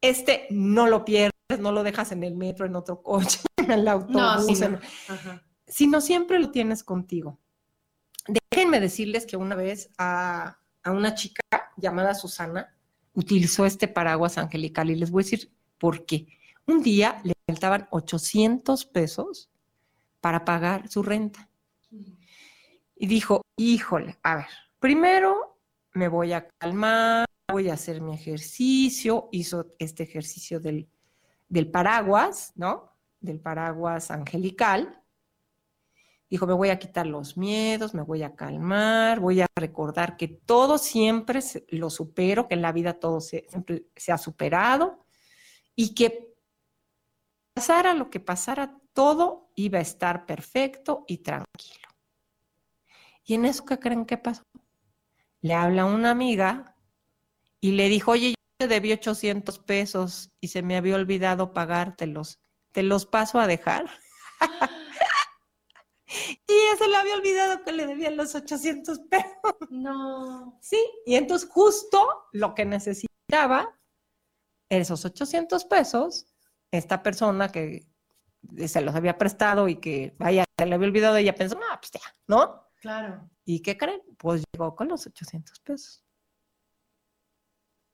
este no lo pierdes, no lo dejas en el metro, en otro coche, en el autobús, No, sí, en- no. Ajá. sino siempre lo tienes contigo. Déjenme decirles que una vez a, a una chica llamada Susana utilizó este paraguas angelical y les voy a decir por qué. Un día le faltaban 800 pesos para pagar su renta. Y dijo, híjole, a ver, primero me voy a calmar, voy a hacer mi ejercicio, hizo este ejercicio del, del paraguas, ¿no? Del paraguas angelical. Dijo, me voy a quitar los miedos, me voy a calmar, voy a recordar que todo siempre lo supero, que en la vida todo siempre se ha superado y que pasara lo que pasara, todo iba a estar perfecto y tranquilo. Y en eso, ¿qué creen que pasó? Le habla una amiga y le dijo, oye, yo te debí 800 pesos y se me había olvidado pagártelos. ¿Te los paso a dejar? y ella se le había olvidado que le debían los 800 pesos. No. Sí, y entonces justo lo que necesitaba, esos 800 pesos, esta persona que se los había prestado y que, vaya, se le había olvidado, ella pensó, no, pues ya, ¿no? Claro. ¿Y qué creen? Pues llegó con los 800 pesos.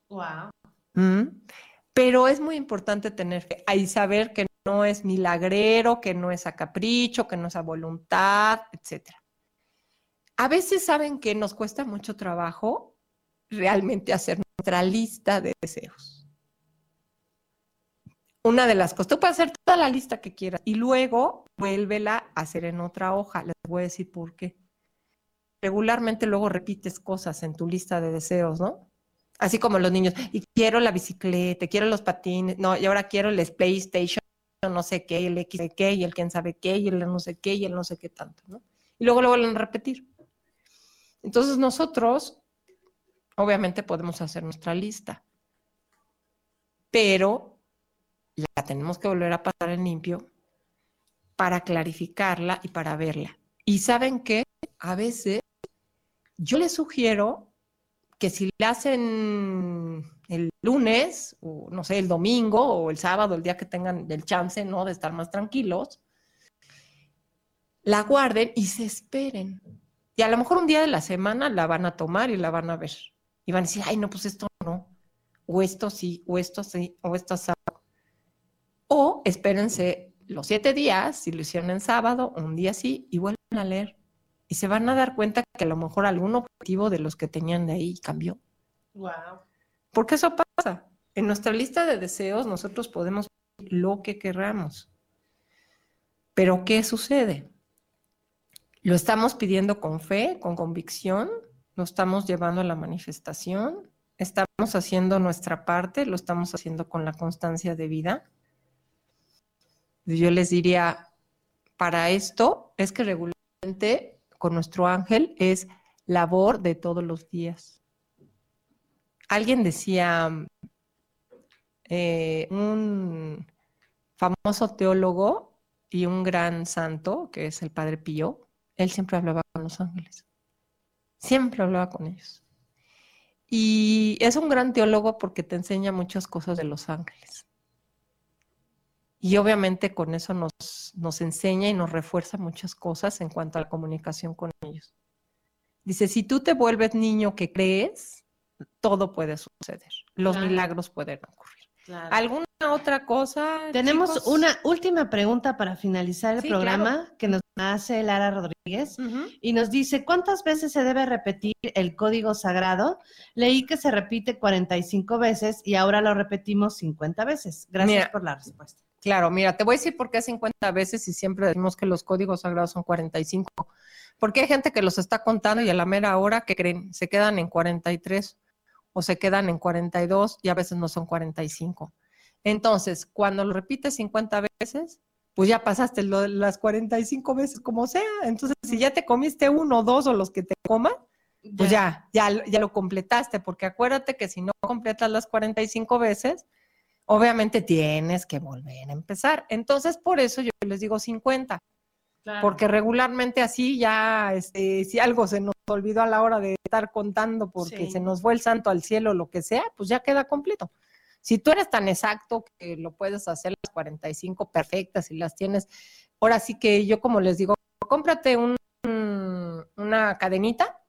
Wow. Mm. Pero es muy importante tener fe y saber que no es milagrero, que no es a capricho, que no es a voluntad, etcétera. A veces saben que nos cuesta mucho trabajo realmente hacer nuestra lista de deseos. Una de las cosas, tú puedes hacer toda la lista que quieras y luego vuélvela a hacer en otra hoja. Les voy a decir por qué. Regularmente luego repites cosas en tu lista de deseos, ¿no? Así como los niños, y quiero la bicicleta, quiero los patines, no, y ahora quiero el PlayStation, no sé qué, el X qué, y el quién sabe qué, y el no sé qué, y el no sé qué tanto, ¿no? Y luego lo vuelven a repetir. Entonces nosotros, obviamente podemos hacer nuestra lista, pero la tenemos que volver a pasar en limpio para clarificarla y para verla. Y saben qué, a veces yo les sugiero que si la hacen el lunes, o no sé, el domingo, o el sábado, el día que tengan el chance, ¿no? De estar más tranquilos, la guarden y se esperen. Y a lo mejor un día de la semana la van a tomar y la van a ver. Y van a decir, ay, no, pues esto no. O esto sí, o esto sí, o esto sí. O espérense los siete días, si lo hicieron en sábado, un día sí, y vuelven a leer. Y se van a dar cuenta que a lo mejor algún objetivo de los que tenían de ahí cambió. Wow. Porque eso pasa. En nuestra lista de deseos nosotros podemos pedir lo que querramos. Pero ¿qué sucede? Lo estamos pidiendo con fe, con convicción, lo estamos llevando a la manifestación, estamos haciendo nuestra parte, lo estamos haciendo con la constancia de vida. Yo les diría, para esto es que regularmente con nuestro ángel es labor de todos los días. Alguien decía, eh, un famoso teólogo y un gran santo, que es el Padre Pío, él siempre hablaba con los ángeles. Siempre hablaba con ellos. Y es un gran teólogo porque te enseña muchas cosas de los ángeles. Y obviamente con eso nos, nos enseña y nos refuerza muchas cosas en cuanto a la comunicación con ellos. Dice, si tú te vuelves niño que crees, todo puede suceder. Los Claro. milagros pueden ocurrir. Claro. ¿Alguna otra cosa? Tenemos chicos? una última pregunta para finalizar el Sí, programa que nos hace Lara Rodríguez y nos dice, ¿cuántas veces se debe repetir el código sagrado? Leí que se repite 45 veces y ahora lo repetimos 50 veces. Gracias Mira. por la respuesta. Claro, mira, te voy a decir por qué 50 veces y siempre decimos que los códigos sagrados son 45. Porque hay gente que los está contando y a la mera hora que creen, se quedan en 43 o se quedan en 42 y a veces no son 45. Entonces, cuando lo repites 50 veces, pues ya pasaste lo- las 45 veces como sea. Entonces, si ya te comiste uno, dos o los que te coman, pues ya, ya, lo- ya lo completaste, porque acuérdate que si no completas las 45 veces, obviamente tienes que volver a empezar. Entonces, por eso yo les digo 50, Claro. porque regularmente así ya, este, si algo se nos olvidó a la hora de estar contando porque Sí. se nos fue el santo al cielo, lo que sea, pues ya queda completo. Si tú eres tan exacto que lo puedes hacer las 45 perfectas y las tienes, ahora sí que yo como les digo, cómprate un- un- una cadenita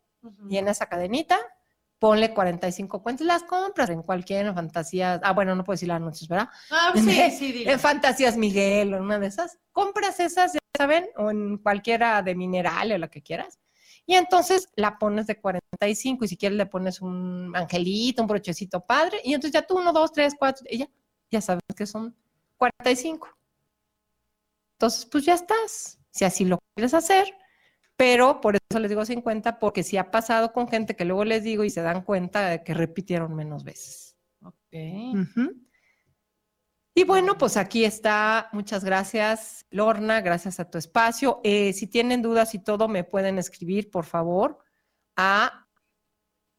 y en esa cadenita ponle 45 cuentas, las compras en cualquier fantasía, ah, bueno, no puedo decir las anuncios, ¿verdad? Ah, sí, sí, dile. En Fantasías Miguel o en una de esas, compras esas, ya saben, o en cualquiera de mineral o la que quieras, y entonces la pones de 45 y si quieres le pones un angelito, un brochecito padre, y entonces ya tú uno, dos, tres, cuatro, y ya, ya sabes que son 45. Entonces, pues ya estás, si así lo quieres hacer, pero por eso les digo 50, porque si ha pasado con gente que luego les digo y se dan cuenta de que repitieron menos veces. Ok. Y bueno, pues aquí está. Muchas gracias, Lorna. Gracias a tu espacio. Eh, si tienen dudas y todo, me pueden escribir, por favor, a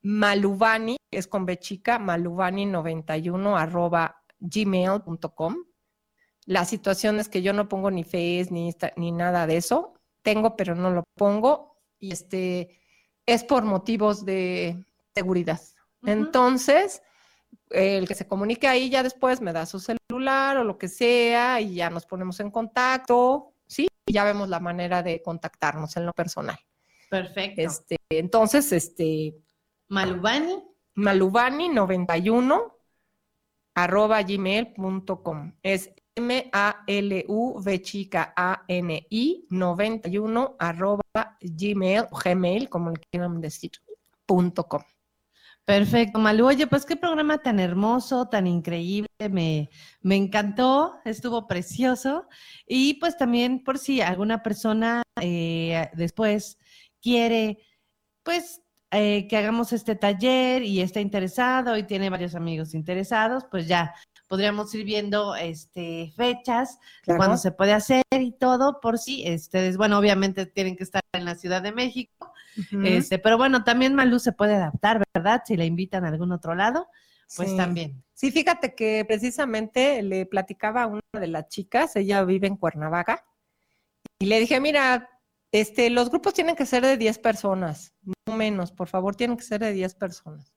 malubani, que es con B chica, malubani91 arroba gmail.com. La situación es que yo no pongo ni Face ni, Insta- ni nada de eso. Tengo, pero no lo pongo. Y este es por motivos de seguridad. Entonces, el que se comunique ahí ya después me da su celular o lo que sea y ya nos ponemos en contacto, ¿sí? Y ya vemos la manera de contactarnos en lo personal. Perfecto. Este, entonces, este, Malubani. malubani91 arroba gmail.com. Es M-A-L-U-V chica A-N-I 91 arroba gmail, gmail, como le quieran decir, punto com. Perfecto, Malú. Oye, pues qué programa tan hermoso, tan increíble. Me, me encantó, estuvo precioso. Y pues también por si alguna persona eh, después quiere, pues eh, que hagamos este taller y está interesado y tiene varios amigos interesados, pues ya podríamos ir viendo este fechas Claro. cuándo se puede hacer y todo por si ustedes, bueno, obviamente tienen que estar en la Ciudad de México, este, pero bueno, también Malú se puede adaptar, ¿verdad? Si la invitan a algún otro lado, pues Sí. también. Sí, fíjate que precisamente le platicaba a una de las chicas, ella vive en Cuernavaca, y le dije, mira, este, los grupos tienen que ser de 10 personas, no menos, por favor, tienen que ser de 10 personas.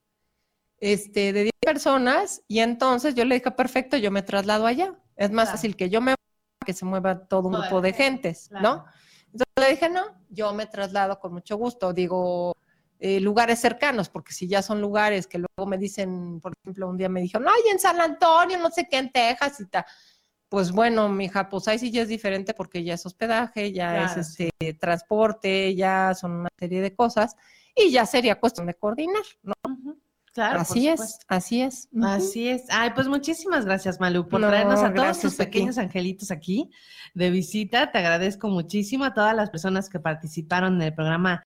Este, de 10 personas, y entonces yo le dije, perfecto, yo me traslado allá. Es más Claro. fácil que yo me que se mueva todo un grupo de gente, gentes, claro. ¿no? Entonces le dije, no, yo me traslado con mucho gusto. Digo, eh, lugares cercanos, porque si ya son lugares que luego me dicen, por ejemplo, un día me dijeron, ay, en San Antonio, no sé qué, en Texas y tal. Pues bueno, mija, pues ahí sí ya es diferente porque ya es hospedaje, ya Claro, es este transporte, ya son una serie de cosas y ya sería cuestión de coordinar, ¿no? Claro, así es, así es. Así es. Ay, pues muchísimas gracias, Malú, por No, traernos a todos tus ti. pequeños angelitos aquí de visita. Te agradezco muchísimo a todas las personas que participaron en el programa